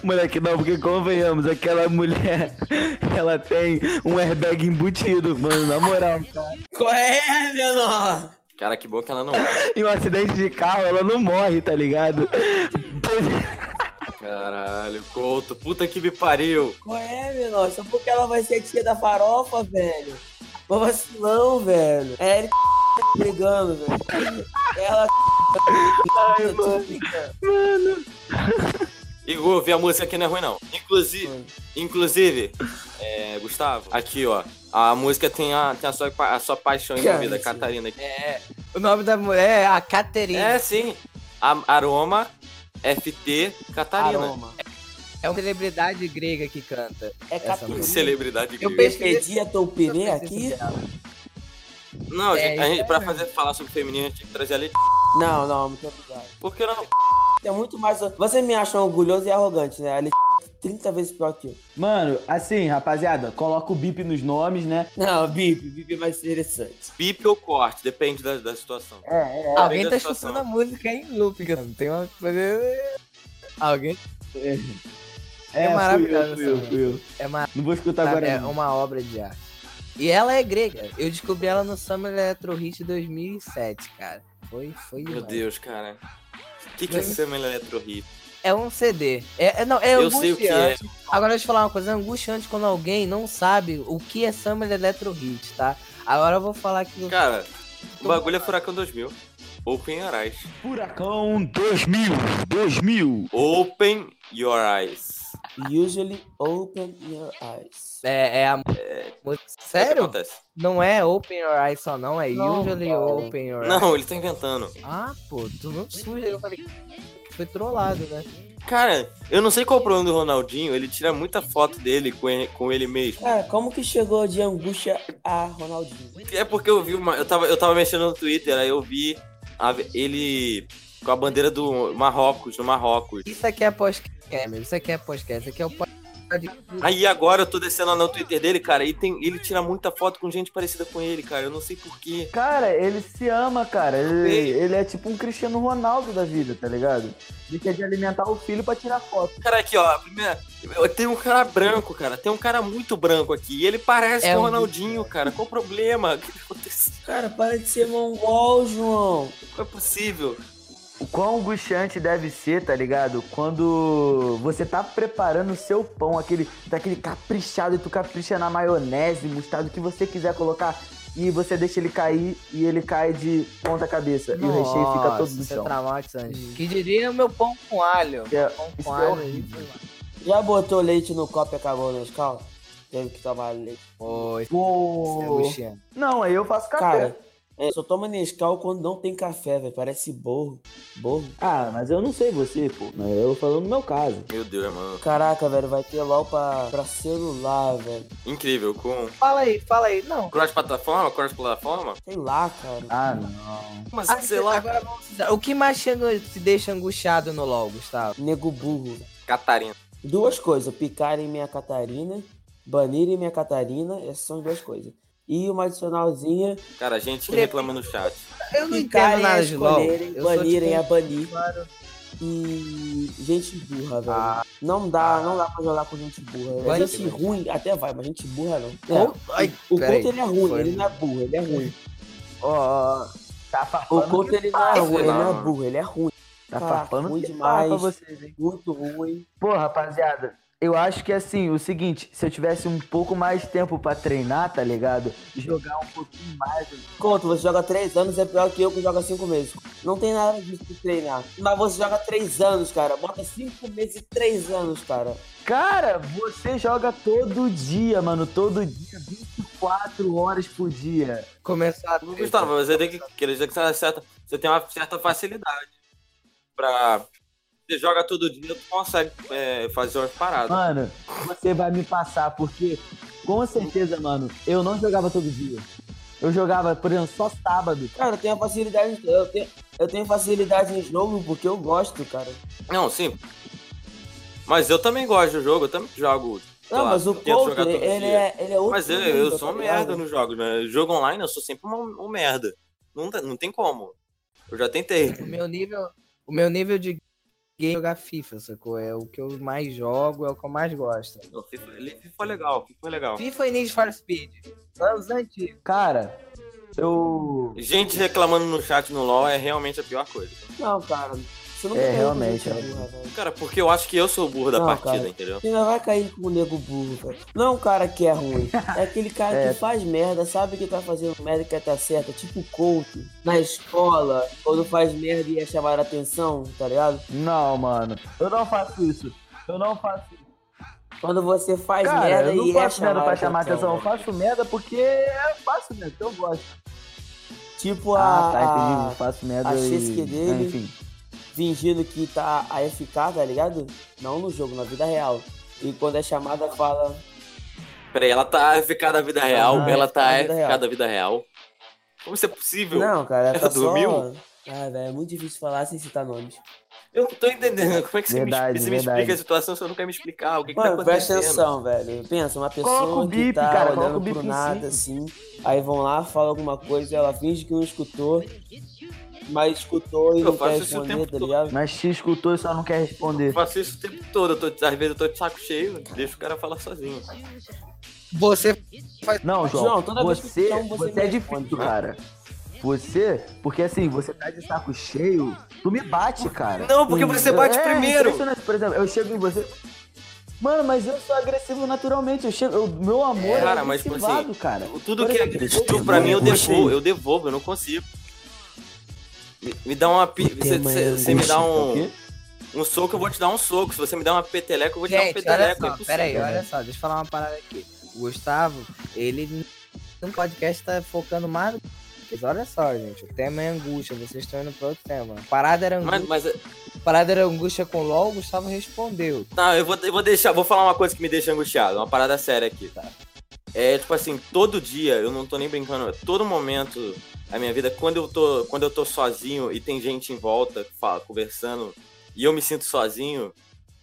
Moleque, não, porque convenhamos, aquela mulher, ela tem um airbag embutido, mano, na moral. Cara. Qual é, menor? Cara, que bom que ela não. Em um acidente de carro, ela não morre, tá ligado? Caralho, Couto, puta que me pariu. Qual é, menor? Só porque ela vai ser tia da farofa, velho. Mas vacilão, velho. É ele brigando, velho. Ela. Ai, mano. Igor, vi a música aqui não é ruim, não. Inclusive, inclusive é, Gustavo, aqui, ó. A música tem a, tem a, sua, pa- a sua paixão Cara, envolvida, sim. Catarina. aqui. É, o nome da mulher é a Caterina. É, sim. A, aroma, FT, Catarina. Aroma. É uma celebridade grega que canta. É Catarina. Celebridade Eu grega. pesquisei- Perdi a Toupirê Eu aqui? Não, É, gente, a gente, pra é fazer, falar sobre feminismo, a gente tem que trazer a Leti. Não, não, muito obrigado. Por que não? É muito mais. Você me acha orgulhoso e arrogante, né? Ela é 30 vezes pior que eu. Mano, assim, rapaziada, coloca o bip nos nomes, né? Não, Bip, Bip vai ser interessante. Bip ou corte, depende da, da situação. É, Alguém da tá situação. escutando a música em loop, cara. Tem uma coisa. Alguém. É, É fui maravilhoso eu, fui eu, essa fui eu. É uma, Não vou escutar agora. é não. uma obra de arte. E ela é grega. Eu descobri ela no Summer Electro Hit 2007, cara. Foi, foi Meu demais. Deus, cara. O que, que é Summer Electro Hit? É um CD. É, é- não, é Eu sei o que é. angustiante. Agora deixa eu falar uma coisa. É angustiante quando alguém não sabe o que é Summer Electro Hit, tá? Agora eu vou falar que... Cara, o bagulho é Furacão 2000. Open Your Eyes. Furacão 2000, 2000. Open Your Eyes. Usually open your eyes. É, é a... É Sério? Não é Open Your Eyes só não, é Não, Usually cara. Open Your Eyes. Não, ele tá inventando. Ah, pô, tu não suja. Eu falei que foi trollado, né? Cara, eu não sei qual é o problema do Ronaldinho, ele tira muita foto dele com ele, com ele mesmo. Cara, como que chegou de angústia a Ronaldinho? É porque eu vi uma. Eu tava, eu tava mexendo no Twitter, aí eu vi a- ele com a bandeira do Marrocos, no Marrocos. Isso aqui é podcast, meu. Isso aqui é podcast. Isso aqui é o podcast. Aí agora eu tô descendo lá no Twitter dele, cara, e tem, ele tira muita foto com gente parecida com ele, cara. Eu não sei porquê. Cara, ele se ama, cara. Ele, ele é tipo um Cristiano Ronaldo da vida, tá ligado? Ele quer de alimentar o filho pra tirar foto. Cara, aqui, ó, primeira. Tem um cara branco, cara. Tem um cara muito branco aqui. E ele parece É com o um- Ronaldinho, cara. Qual o problema? O que que aconteceu? Cara, para de ser mongol, João. Não é possível. O quão angustiante deve ser, tá ligado? Quando você tá preparando o seu pão, aquele, daquele caprichado, e tu capricha na maionese, mostarda, o que você quiser colocar, e você deixa ele cair e ele cai de ponta cabeça. e o recheio fica todo no Isso é chão. traumatizante. Que diria o meu pão com alho. É, Pão com é alho. horrível. Já botou leite no copo e acabou na escala? Teve que tomar leite. É Pô. angustiante. Não, aí eu faço café. Cara, é, só toma Nescau quando não tem café, velho. Parece borro. Borro. Ah, mas eu não sei você, pô. Mas eu falando no meu caso. Meu Deus, mano. Caraca, velho, vai ter LOL pra, pra celular, velho. Incrível. Com Fala aí, fala aí. Não. cross-plataforma, cross-plataforma? Sei lá, cara. Ah, não. Mas Ah, sei lá. Agora vamos precisar. O que mais chega, te deixa angustiado no LoL, Gustavo? Nego burro. Catarina. Duas coisas. Picarem minha Catarina, banirem minha Catarina. Essas são as duas coisas. E uma adicionalzinha. Cara, a gente reclama no chat. Eu não entendo nada de LoL. sou, banirem tipo, a banir. E gente burra, velho. Ah. Não dá, não dá pra jogar com gente burra. Vai gente ser. ruim até vai, mas gente burra não. É, Ai, o. Couto ele é ruim, Foi. ele não é burro, ele é ruim. Ó, tá O. Couto ele não é ruim, ele não é burro, ele é ruim. Tá Caraca, farpando ruim demais. farpa vocês, hein? Muito ruim. Pô, rapaziada, eu acho que assim, o seguinte, se eu tivesse um pouco mais tempo pra treinar, tá ligado? Jogar um pouquinho mais. Couto, você joga três anos, é pior que eu que joga cinco meses. Não tem nada disso de treinar. Mas você joga três anos, cara. Bota cinco meses e três anos, cara. Cara, você joga todo dia, mano, todo dia, 24 horas por dia. Começou a Gustavo, você tem que que certa, você tem uma certa facilidade. Pra. Você joga todo dia, tu consegue é, fazer umas paradas. Mano, você vai me passar, porque com certeza, mano, eu não jogava todo dia. Eu jogava, por exemplo, só sábado. Cara, eu tenho facilidade. Eu tenho, eu tenho facilidade em jogo porque eu gosto, cara. Não, sim. Mas eu também gosto do jogo, eu também jogo. Não, lá, mas o todo ele dia. é, ele é outro Mas eu, mundo, eu tá sou um merda nos jogos, né? Jogo online eu sou sempre um, merda. Não, tem- não tem como. Eu já tentei. O meu nível, o meu nível de jogar FIFA, sacou? É o que eu mais jogo, é o que eu mais gosto. Não, FIFA, FIFA é legal, FIFA é legal. FIFA e Need for Speed. São os antigos. Cara, eu. Gente reclamando no chat no LoL é realmente a pior coisa. Não, cara. Você nunca É, caiu com realmente, gente é. burra, velho. Cara, porque eu acho que eu sou o burro da Não, partida, cara. entendeu? Você não vai cair com o nego burro, velho. Não é um cara que é ruim. É aquele cara É. que faz merda, sabe que tá fazendo merda e quer tá certa. Tipo o Couto, na escola, quando faz merda e é chamar a atenção, tá ligado? Não, mano. Eu não faço isso. Eu não faço isso. Quando você faz Cara, merda eu não e é faço merda chamar pra chamar atenção. Eu velho. faço merda porque eu faço merda, que eu gosto. Tipo Ah, a, tá, entendi. Eu faço merda a e... chesque dele. Enfim. Fingindo que tá AFK, tá ligado? Não no jogo, na vida real. E quando é chamada, fala. Peraí, ela tá AFK da vida real, Ah, ela tá AFK da vida AFK real. da vida real. Como isso é possível? Não, cara, ela Ela tá só. dormiu? Ah, velho, é muito difícil falar sem citar nomes. Eu não tô entendendo. Como é que você, Verdade, me, você me verdade. explica a situação se você não quer me explicar? O que, que tá Mano, presta acontecendo? atenção, velho. Pensa, uma pessoa Coloca que bip, tá cara, olhando pro nada, assim. Aí vão lá, falam alguma coisa, ela finge que não escutou. Mas escutou e Eu não quer responder, tá todo. ligado? Mas te escutou e só não quer Eu responder. faço isso o tempo todo. Eu tô, às vezes eu tô de saco cheio, deixa o cara falar sozinho. Você Não, João, João, toda vez que você, chamo, você você é difícil, cara. Você, porque assim, você tá de saco cheio, tu me bate, cara. Não, porque você bate é, primeiro. Por exemplo, eu chego em você. Mano, mas eu sou agressivo naturalmente. Eu chego, o meu amor Cara, é mas, tipo assim, cara. Tudo Por que é estupro pra mim eu devolvo, eu devolvo, eu não consigo. Me, me dá uma. Você, é você me dá um, um soco, eu vou te dar um soco. Se você me der uma peteleca, eu vou te dar um olha peteleco. é só, impossível. pera aí, olha só, deixa eu falar uma parada aqui. O Gustavo, ele no podcast tá focando mais. Olha só, gente, o tema é angústia, vocês estão indo pra outro tema. A parada era angústia, Mas, mas parada era angústia com LOL, o Gustavo respondeu. Tá, eu vou, eu vou deixar, vou falar uma coisa que me deixa angustiado, uma parada séria aqui, tá? É tipo assim, todo dia, eu não tô nem brincando, todo momento da minha vida, quando eu tô, quando eu tô sozinho e tem gente em volta, fala, conversando, e eu me sinto sozinho,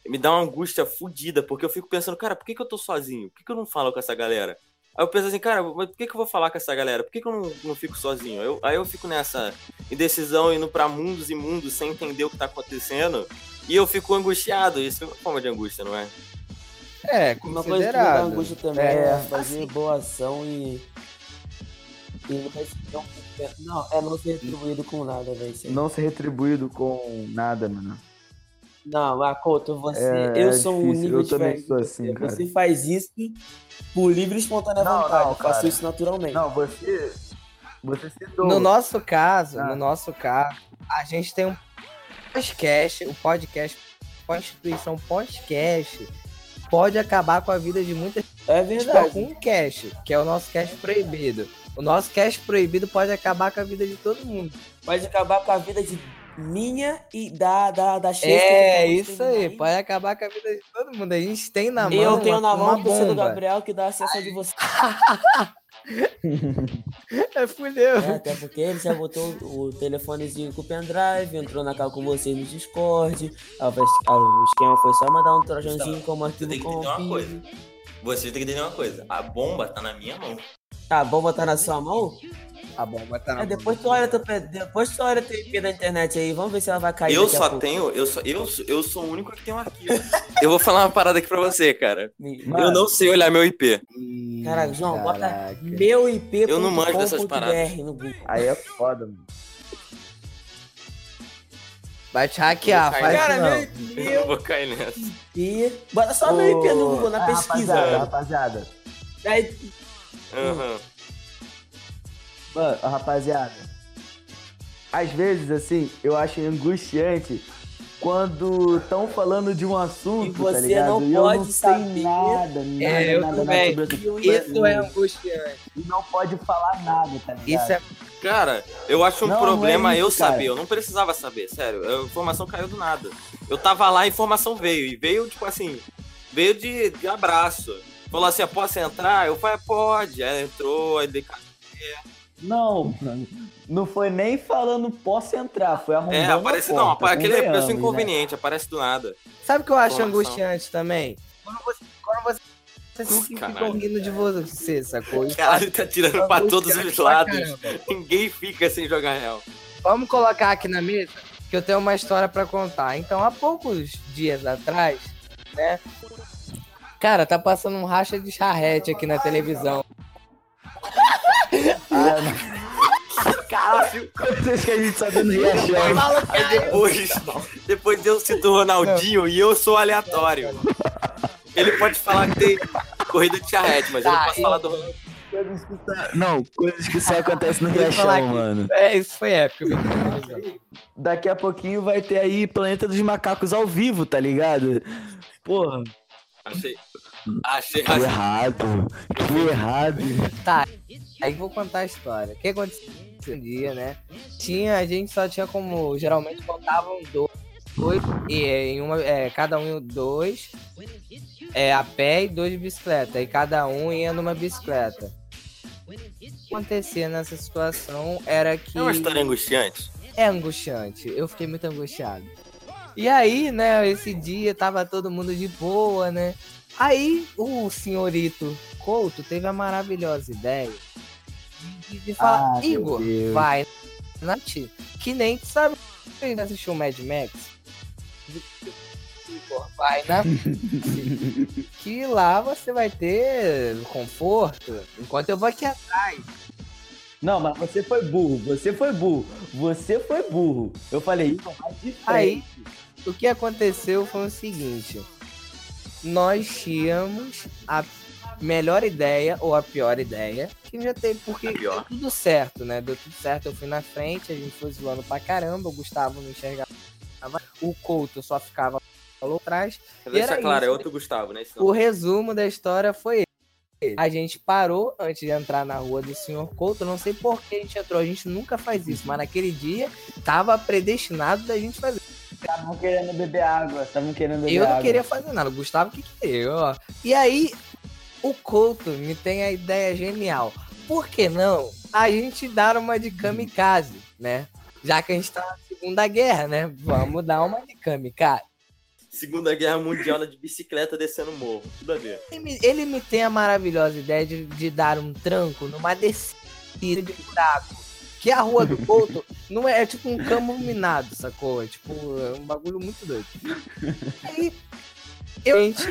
me dá uma angústia fodida, porque eu fico pensando, cara, por que, que eu tô sozinho? Por que, que eu não falo com essa galera? Aí eu penso assim, cara, mas por que, que eu vou falar com essa galera? Por que, que eu não, não fico sozinho? Eu- aí eu fico nessa indecisão, indo pra mundos e mundos sem entender o que tá acontecendo. E eu fico angustiado. Isso é uma forma de angústia, não é? É, Uma coisa que me dá angústia também É, é, fazer boa ação e. e não, um- não, é não ser retribuído com nada, velho. aí. Não ser retribuído com nada, mano. Não, Makoto, você. É, eu é sou um difícil, nível eu também sou assim, você. cara. Você faz isso por livre e espontânea Não, vontade. não, eu faço isso naturalmente. Não, você. Você se doa. No nosso caso, Ah. no nosso caso, a gente tem um podcast, o podcast, Constituição Podcast, pode acabar com a vida de muitas É Tipo, verdade. com um cash, que é o nosso cash proibido. O nosso cash proibido pode acabar com a vida de todo mundo. Pode acabar com a vida de minha e da, da, da Chester, É, isso aí, pode acabar com a vida de todo mundo. A gente tem na mão Eu tenho uma, na mão uma o PC do bomba. Gabriel que dá acesso a de você. É, fudeu. É, até porque ele já botou o telefonezinho com o pendrive, entrou na cal com vocês no Discord. Ves- aí o esquema foi só mandar um trojanzinho como Você arquivo tem que entender uma coisa. Você tem que entender uma coisa. A bomba tá na minha mão. A bomba tá na sua mão? A bomba tá na É, mão. depois tu olha teu, pe- depois tu olha teu IP da internet aí, vamos ver se ela vai cair. Eu só tenho. Eu sou, eu, eu sou o único que tem um arquivo. eu vou falar uma parada aqui pra você, cara. Mano, Eu não sei olhar meu IP. Caraca, João, bota caraca. meu IP. Eu não manjo dessas paradas. no Google. Aí é foda, mano. Vai te hackear, faz Cara, isso não. meu Eu não vou cair nessa. IP. Bota só meu IP no Google, na Ah, pesquisa. Rapaziada, rapaziada. Aí, Aham. Mano, rapaziada. Às vezes, assim, eu acho angustiante quando estão falando de um assunto, E você tá ligado? não e eu pode não saber. nada, nada, É, eu nada, também. nada sobre. Isso é angustiante. E não pode falar nada, tá ligado? Isso é Cara, eu acho um Não, não problema é isso, eu saber. Eu não precisava saber, sério. A informação caiu do nada. Eu tava lá, a informação veio. E veio, tipo assim, veio de, de abraço. Falou assim, "Ah, posso entrar? Eu falei, pode. Aí entrou, aí dei Não, mano. Não foi nem falando posso entrar, foi arrumando É, aparece. Não, porta, aquele é pessoa né? inconveniente, aparece do nada. Sabe o que eu acho Informação. angustiante também? Quando você, quando você, vocês ficam rindo de você, sacou? Isso Caralho, tá tirando pra todos os lados. caramba. Ninguém fica sem jogar real. Vamos colocar aqui na mesa que eu tenho uma história pra contar. Então, há poucos dias atrás, né? Cara, tá passando um racha de charrete aqui na televisão. Caralho, Coisas que a gente sabe no Riachão. aí depois, depois eu cito o Ronaldinho e eu sou aleatório. Ele pode falar que tem corrida de charrete, mas eu não Tá, posso e- falar do Ronaldinho. Coisas que só- Não, coisas que só acontecem no Riachão, mano. É, isso foi épico. Daqui a pouquinho vai ter aí Planeta dos Macacos ao vivo, tá ligado? Porra, Achei. Achei que errado. Que errado. Tá, aí vou contar a história. O que aconteceu esse dia, né? Tinha, a gente só tinha como, geralmente contavam dois, dois e é, em uma, é, cada um dois, é, a pé e dois de bicicleta. E cada um ia numa bicicleta. O que acontecia nessa situação era que... É uma história angustiante. É angustiante. Eu fiquei muito angustiado. E aí, né, esse dia tava todo mundo de boa, né? Aí o senhorito Couto teve a maravilhosa ideia de, de falar, Ah, Igor, vai na ti. Que nem sabe quem assistiu o Mad Max? Igor, vai na que lá você vai ter conforto, enquanto eu vou aqui atrás. Não, mas você foi burro. Você foi burro. Você foi burro. Eu falei, isso vai de frente. Aí, o que aconteceu foi o seguinte: nós tínhamos a melhor ideia ou a pior ideia que já teve, porque deu tudo certo, né? Deu tudo certo, eu fui na frente, a gente foi zoando pra caramba, o Gustavo não enxergava, o Couto só ficava lá atrás. Deixar era claro, é isso. outro Gustavo, né? Senão- O resumo da história foi esse. A gente parou antes de entrar na rua do senhor Couto. Não sei por que a gente entrou. A gente nunca faz isso, mas naquele dia tava predestinado da gente fazer. Estavam querendo beber água. Estavam querendo beber Eu não água. queria fazer nada, o Gustavo que queria, ó. E aí, o Couto me tem a ideia genial. Por que não a gente dar uma de kamikaze, né? Já que a gente tá na Segunda Guerra, né? Vamos dar uma de kamikaze. Segunda Guerra Mundial na de bicicleta descendo o morro. Tudo a ver. Ele me, ele me tem a maravilhosa ideia de, de dar um tranco numa descida de buraco. Que a rua do Couto não é, é tipo um campo minado, sacou? É tipo é um bagulho muito doido. Aí, eu, gente,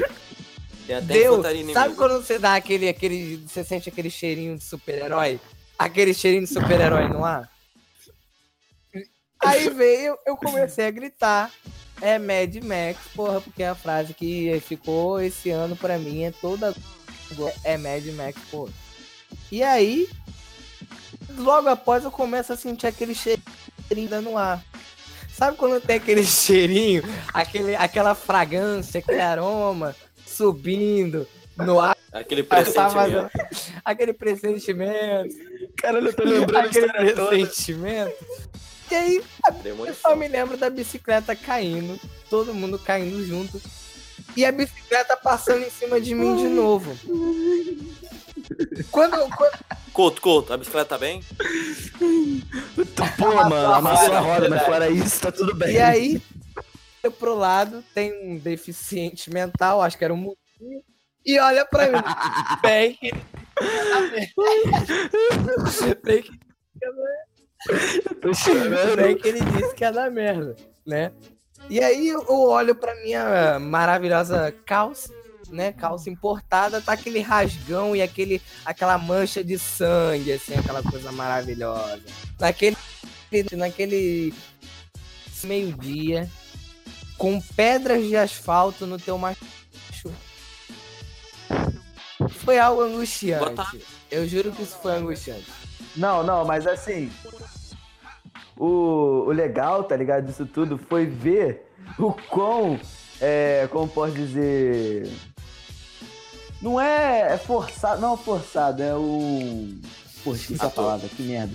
Deu. Sabe quando você dá aquele, aquele. Você sente aquele cheirinho de super-herói? Aquele cheirinho de super-herói no ar? Aí veio, eu comecei a gritar. É Mad Max, porra, porque é a frase que ficou esse ano pra mim é toda. É Mad Max, porra. E aí, logo após eu começo a sentir aquele cheirinho no ar. Sabe quando tem aquele cheirinho, aquele, aquela fragrância, aquele aroma subindo no ar? Aquele pressentimento. aquele pressentimento, Caralho, eu tô lembrando aquele história toda. pressentimento. E aí, eu só me lembro da bicicleta caindo, todo mundo caindo junto. E a bicicleta passando em cima de mim de novo. Quando, quando Couto, Couto, a bicicleta tá bem? Pô, mano, amassou a roda, mas fora isso, tá tudo bem. E aí, eu pro lado, tem um deficiente mental, acho que era um mutinho, e olha pra mim. Bem que. Bem que, Tô chorando. bem que ele disse que ia dar merda, né? E aí eu olho pra minha maravilhosa calça, né? Calça importada, tá aquele rasgão e aquele, aquela mancha de sangue, assim, aquela coisa maravilhosa. Naquele, naquele meio-dia, com pedras de asfalto no teu macho. Foi algo angustiante. Eu juro que isso foi angustiante. Não, não, mas assim. O, o legal, tá ligado, disso tudo foi ver o quão. É, como posso dizer. Não é, é forçado. Não é forçado, é o. Pô, esqueci a palavra, que merda.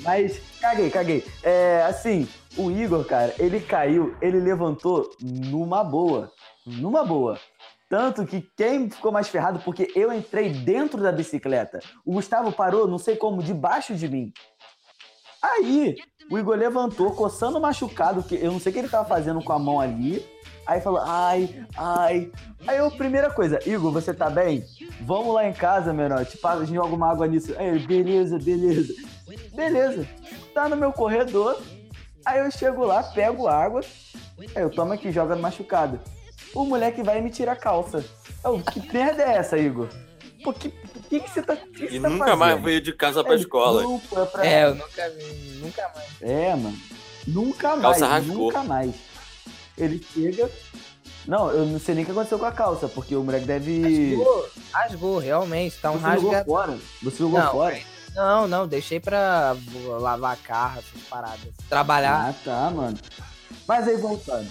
Mas, caguei, caguei. É, assim, o Igor, cara, ele caiu, ele levantou numa boa. Numa boa. Tanto que quem ficou mais ferrado, porque eu entrei dentro da bicicleta. O Gustavo parou, não sei como, debaixo de mim. Aí, o Igor levantou, coçando o machucado, que eu não sei o que ele tava fazendo com a mão ali. Aí falou, ai, ai. Aí eu, primeira coisa, Igor, você tá bem? Vamos lá em casa, menor. Te paga, a gente joga uma água nisso. Aí ele, beleza, beleza. Beleza. Tá no meu corredor. Aí eu chego lá, pego água. Aí eu tomo aqui, joga no machucado. O moleque vai e me tira a calça. Eu, que merda é essa, Igor? Pô, que, que, que você tá. Que E você tá nunca fazendo? mais veio de casa pra É escola. grupo, é pra- É, eu nunca vi, nunca mais. É, mano. Nunca mais. Calça rasgou. Nunca mais. Ele chega. Não, eu não sei nem o que aconteceu com a calça, porque o moleque deve. Rasgou, rasgou, realmente, tá um Você jogou fora. Você jogou Não, fora. Não, não, deixei pra lavar carro, essas paradas. Trabalhar. Ah, tá, mano. Mas aí voltando.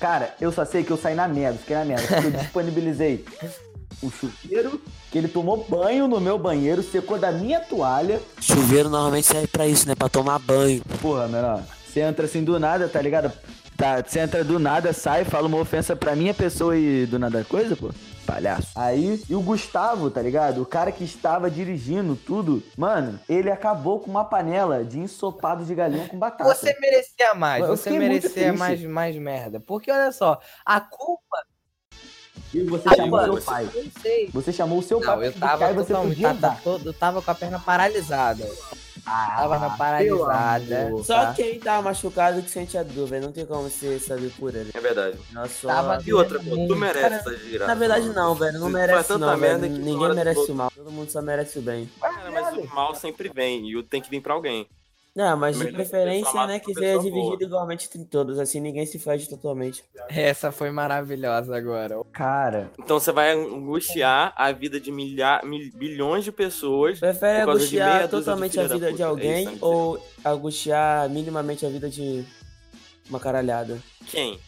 Cara, eu só sei que eu saí na merda, fiquei na merda. Porque eu disponibilizei o chuveiro, que ele tomou banho no meu banheiro, secou da minha toalha. Chuveiro normalmente serve pra isso, né? Pra tomar banho. Porra, menor. Você entra assim do nada, tá ligado? Tá, você entra do nada, sai, fala uma ofensa pra minha pessoa e do nada coisa, pô. Palhaço. Aí, e o Gustavo, tá ligado? O cara que estava dirigindo tudo, mano, ele acabou com uma panela de ensopado de galinha com batata. Você merecia mais, Eu você merecia mais, mais merda. Porque olha só, a culpa. E você Ah, chamou mano, seu pai. Eu sei. Você chamou o seu pai Não, eu pra tava e podia Tava, eu tava com a perna paralisada. Ah, Tava na paralisada. amor. Só Tá. quem tá machucado que sente a dor, velho. Não tem como você saber por ele. É verdade. Nós só... Tava E outra, pô, tu Muito. merece Cara, essa desgraça. Na verdade não, velho. Não merece faz tanta não, merda que Ninguém merece o mal. Todo mundo só merece o bem. Cara, mas o mal sempre vem e o tem que vir pra alguém. Não, mas de preferência, né, que seja dividido boa. igualmente entre todos, assim ninguém se fede totalmente. Essa foi maravilhosa agora. Cara, Então você vai angustiar a vida de milha... mil... bilhões de pessoas. Prefere angustiar totalmente a vida de é isso alguém tô ou angustiar minimamente a vida de uma caralhada? Quem?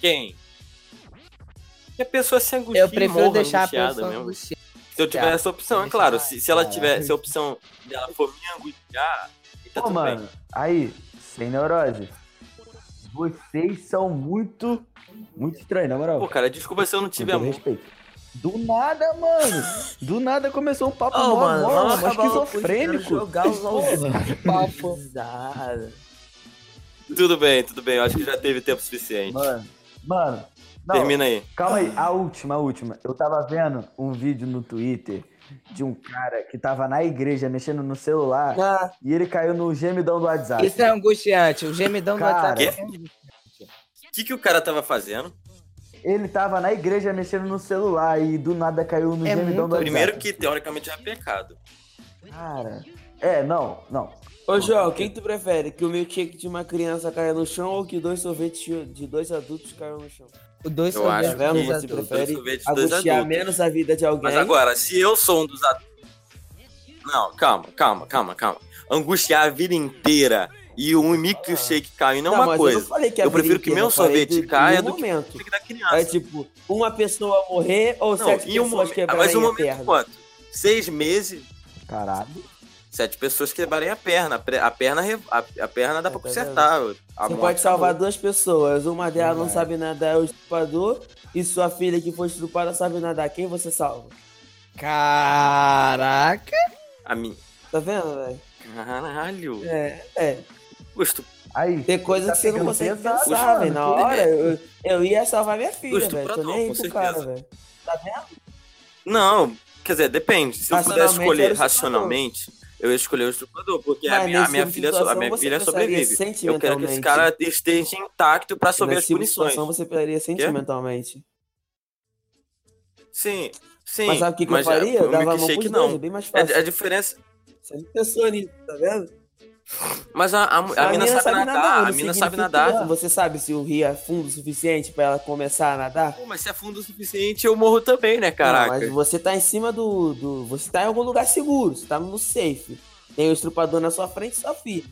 Quem? Que a pessoa se angustia Eu prefiro morra deixar a angustiada pessoa mesmo. angustiada. Se eu tiver essa opção, é claro. Se, se ela tiver, se a opção dela for me angustiar, tá Pô, mano, bem. aí, sem neurose. Vocês são muito, muito estranhos, na moral. Pô, cara, desculpa se eu não todo amor. respeito. Do nada, mano. Do nada começou um papo Ô, mó, mano, mó, mó esquizofrênico. jogar os Papo. Tudo bem, tudo bem. Eu acho que já teve tempo suficiente. Mano, mano. Não, Termina aí. calma aí. A última, a última. Eu tava vendo um vídeo no Twitter de um cara que tava na igreja mexendo no celular Ah, e ele caiu no gemidão do WhatsApp. Isso é angustiante. O gemidão do Cara. WhatsApp. é angustiante. O que, que o cara tava fazendo? Ele tava na igreja mexendo no celular e do nada caiu no É gemidão muito- do WhatsApp. Primeiro que teoricamente é pecado. Cara. É, não, não. Ô, João, quem tu prefere? Que o milkshake de uma criança caia no chão ou que dois sorvetes de dois adultos caiam no chão? O dois Eu acho que Você adultos. prefere dois angustiar menos a vida de alguém? Mas agora, se eu sou um dos adultos. Não, calma, calma, calma, calma. Angustiar a vida inteira e um milkshake cair não é uma Eu, coisa. que Eu vida prefiro que inteira, meu eu falei sorvete caia do do que momento. milkshake da criança. É tipo, uma pessoa morrer ou não, sete e um pessoas momento. quebrarem Mas um momento perna? quanto? Seis meses, Caralho. Sete pessoas quebrarem a perna. A perna, a, a perna dá É, pra tá consertar. Você morte pode salvar acabou. duas pessoas. Uma delas não sabe nadar, é o estuprador. E sua filha que foi estuprada sabe nadar. Quem você salva? Caraca. A minha. Tá vendo, velho? Caralho. É, é. Custo. Aí. Tem coisa Tá que você não consegue pensar, mano. velho. Na hora, eu, eu ia salvar minha filha, velho. Tô nem aí com pro certeza. cara, velho. Tá vendo? Não, quer dizer, depende. Se eu pudesse Racionalmente, escolher racionalmente, eu ia escolher o estuprador, porque a Mas minha, a minha tipo filha, a minha filha sobrevive. Eu quero que esse cara esteja intacto pra sob as tipo punições. situação, você pensaria sentimentalmente. Sim, sim. Mas sabe o que, que eu é, faria? Eu dava a mão pros dois, é não. bem mais É, fácil. a diferença. Você não pensou nisso, tá vendo? Mas a, a, a, mina sabe nadar, não a mina sabe nadar. Você sabe se o rio é fundo o suficiente pra ela começar a nadar? Pô, mas se é fundo o suficiente, eu morro também, né, caraca? Não, mas você tá em cima do, do. Você tá em algum lugar seguro, você tá no safe. Tem o estrupador na sua frente e sua filha.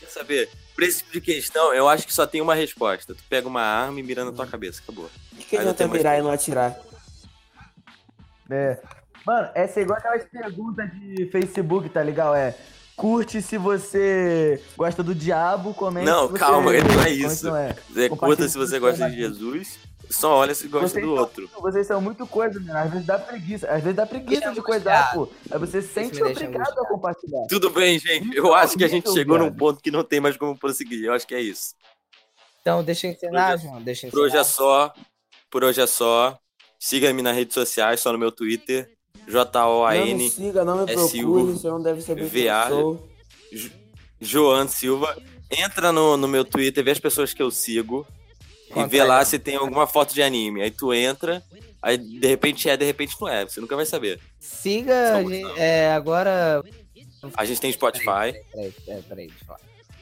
Quer saber? Pra esse tipo de questão, eu acho que só tem uma resposta. Tu pega uma arma e mira na tua cabeça, acabou. O que, que adianta mais mirar e não atirar? É. Mano, essa é igual aquelas perguntas de Facebook, tá legal? É. Curte se você gosta do diabo, comente Não, se você... calma, não é isso. não é. É, curta se você gosta os de Jesus, só olha se gosta Vocês do são- outro. Vocês são muito coisa, mano. Às vezes dá preguiça. Às vezes dá preguiça de coisar, pô. Aí você se sente obrigado a compartilhar. Tudo bem, gente. Eu Não, acho que a gente chegou num ponto que não tem mais como prosseguir. Eu acho que é isso. Então, deixa eu encerrar, Por hoje- João. Deixa eu Por hoje é só. Por hoje é só. Siga-me nas redes sociais, só no meu Twitter. Não J-O-A-N, siga, não me é procure, não deve saber quem sou. Joan Silva. Entra no, no meu Twitter, vê as pessoas que eu sigo. e vê lá se tem alguma foto de anime. Aí tu entra, aí de repente é, de repente não é. Você nunca vai saber. Siga, gente- é, agora A gente tem Spotify. Peraí, peraí, peraí, peraí, deixa eu falar.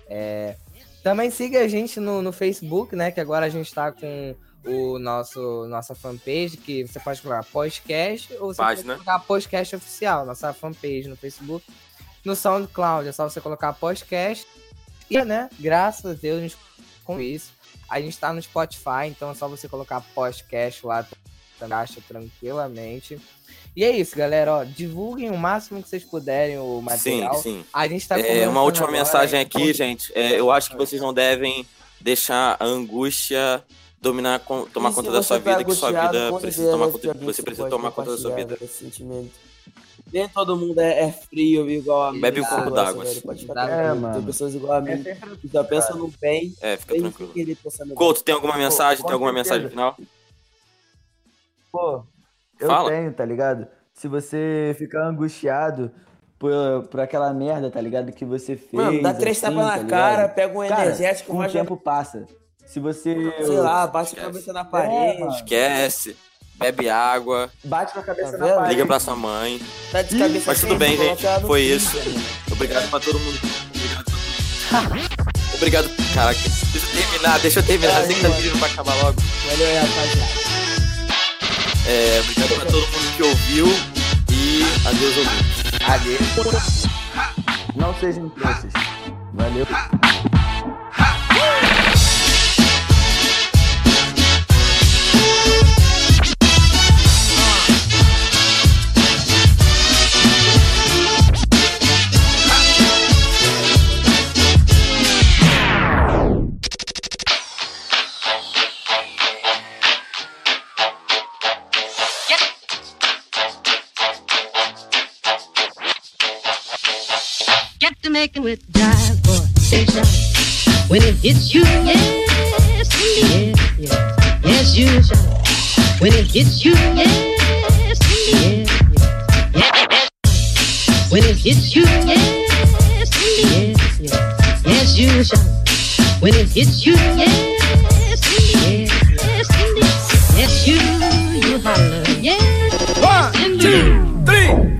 É, também siga a gente no, no Facebook, né? Que agora a gente tá com o nosso nossa fanpage, que você pode colocar podcast ou você Página. pode colocar podcast oficial, nossa fanpage no Facebook. No SoundCloud é só você colocar podcast. E, né, graças a Deus, a gente com isso. A gente tá no Spotify, então é só você colocar podcast lá, acha tranquilamente. E é isso, galera, ó, divulguem o máximo que vocês puderem o Sim, material. sim. A gente tá É, uma última agora, mensagem aqui, gente. É, eu acho que vocês não devem deixar a angústia dominar, con- tomar E se conta da sua tá vida, que sua vida precisa tomar conta, você precisa tomar conta da sua vida. Nem todo mundo é, é frio igual a mim. Bebe um esse copo d'água. É. Tem pessoas igual a mim É que só pensam no bem. É, fica bem tranquilo. Couto, tem alguma mensagem? com Tem alguma certeza. mensagem final? Pô, eu Fala. tenho, tá ligado? Se você ficar angustiado por, por aquela merda, tá ligado? Que você fez. Mano, dá três assim, tapas tá na ligado? cara, pega um Cara, energético, com o mas tempo passa. Se você. sei lá, bate a Esquece. cabeça na É, parede. Esquece. Bebe água, Bate com a cabeça Tá na parede. liga pra sua mãe. Tá de cabeça Mas tudo bem, coloca gente. no Foi fim, isso. velho. Obrigado pra todo mundo. Obrigado. Obrigado. Caraca, deixa eu terminar, deixa eu terminar. Sei que tá pedindo pra acabar logo. Valeu aí, rapaziada. É, obrigado pra todo mundo que ouviu e adeus ouvintes. Adeus. Não sejam trouxas. Valeu. it's. When it hits you, yes, indeed. Yes, yes, yes you shine. When it hits you, yes, indeed. Yes, yes, yes. When it hits you, yes, indeed. Yes, yes, yes, you shine. When it hits you, yes, indeed. Yes, yes, indeed. Yes, you, you holler. Yes, One, two, three.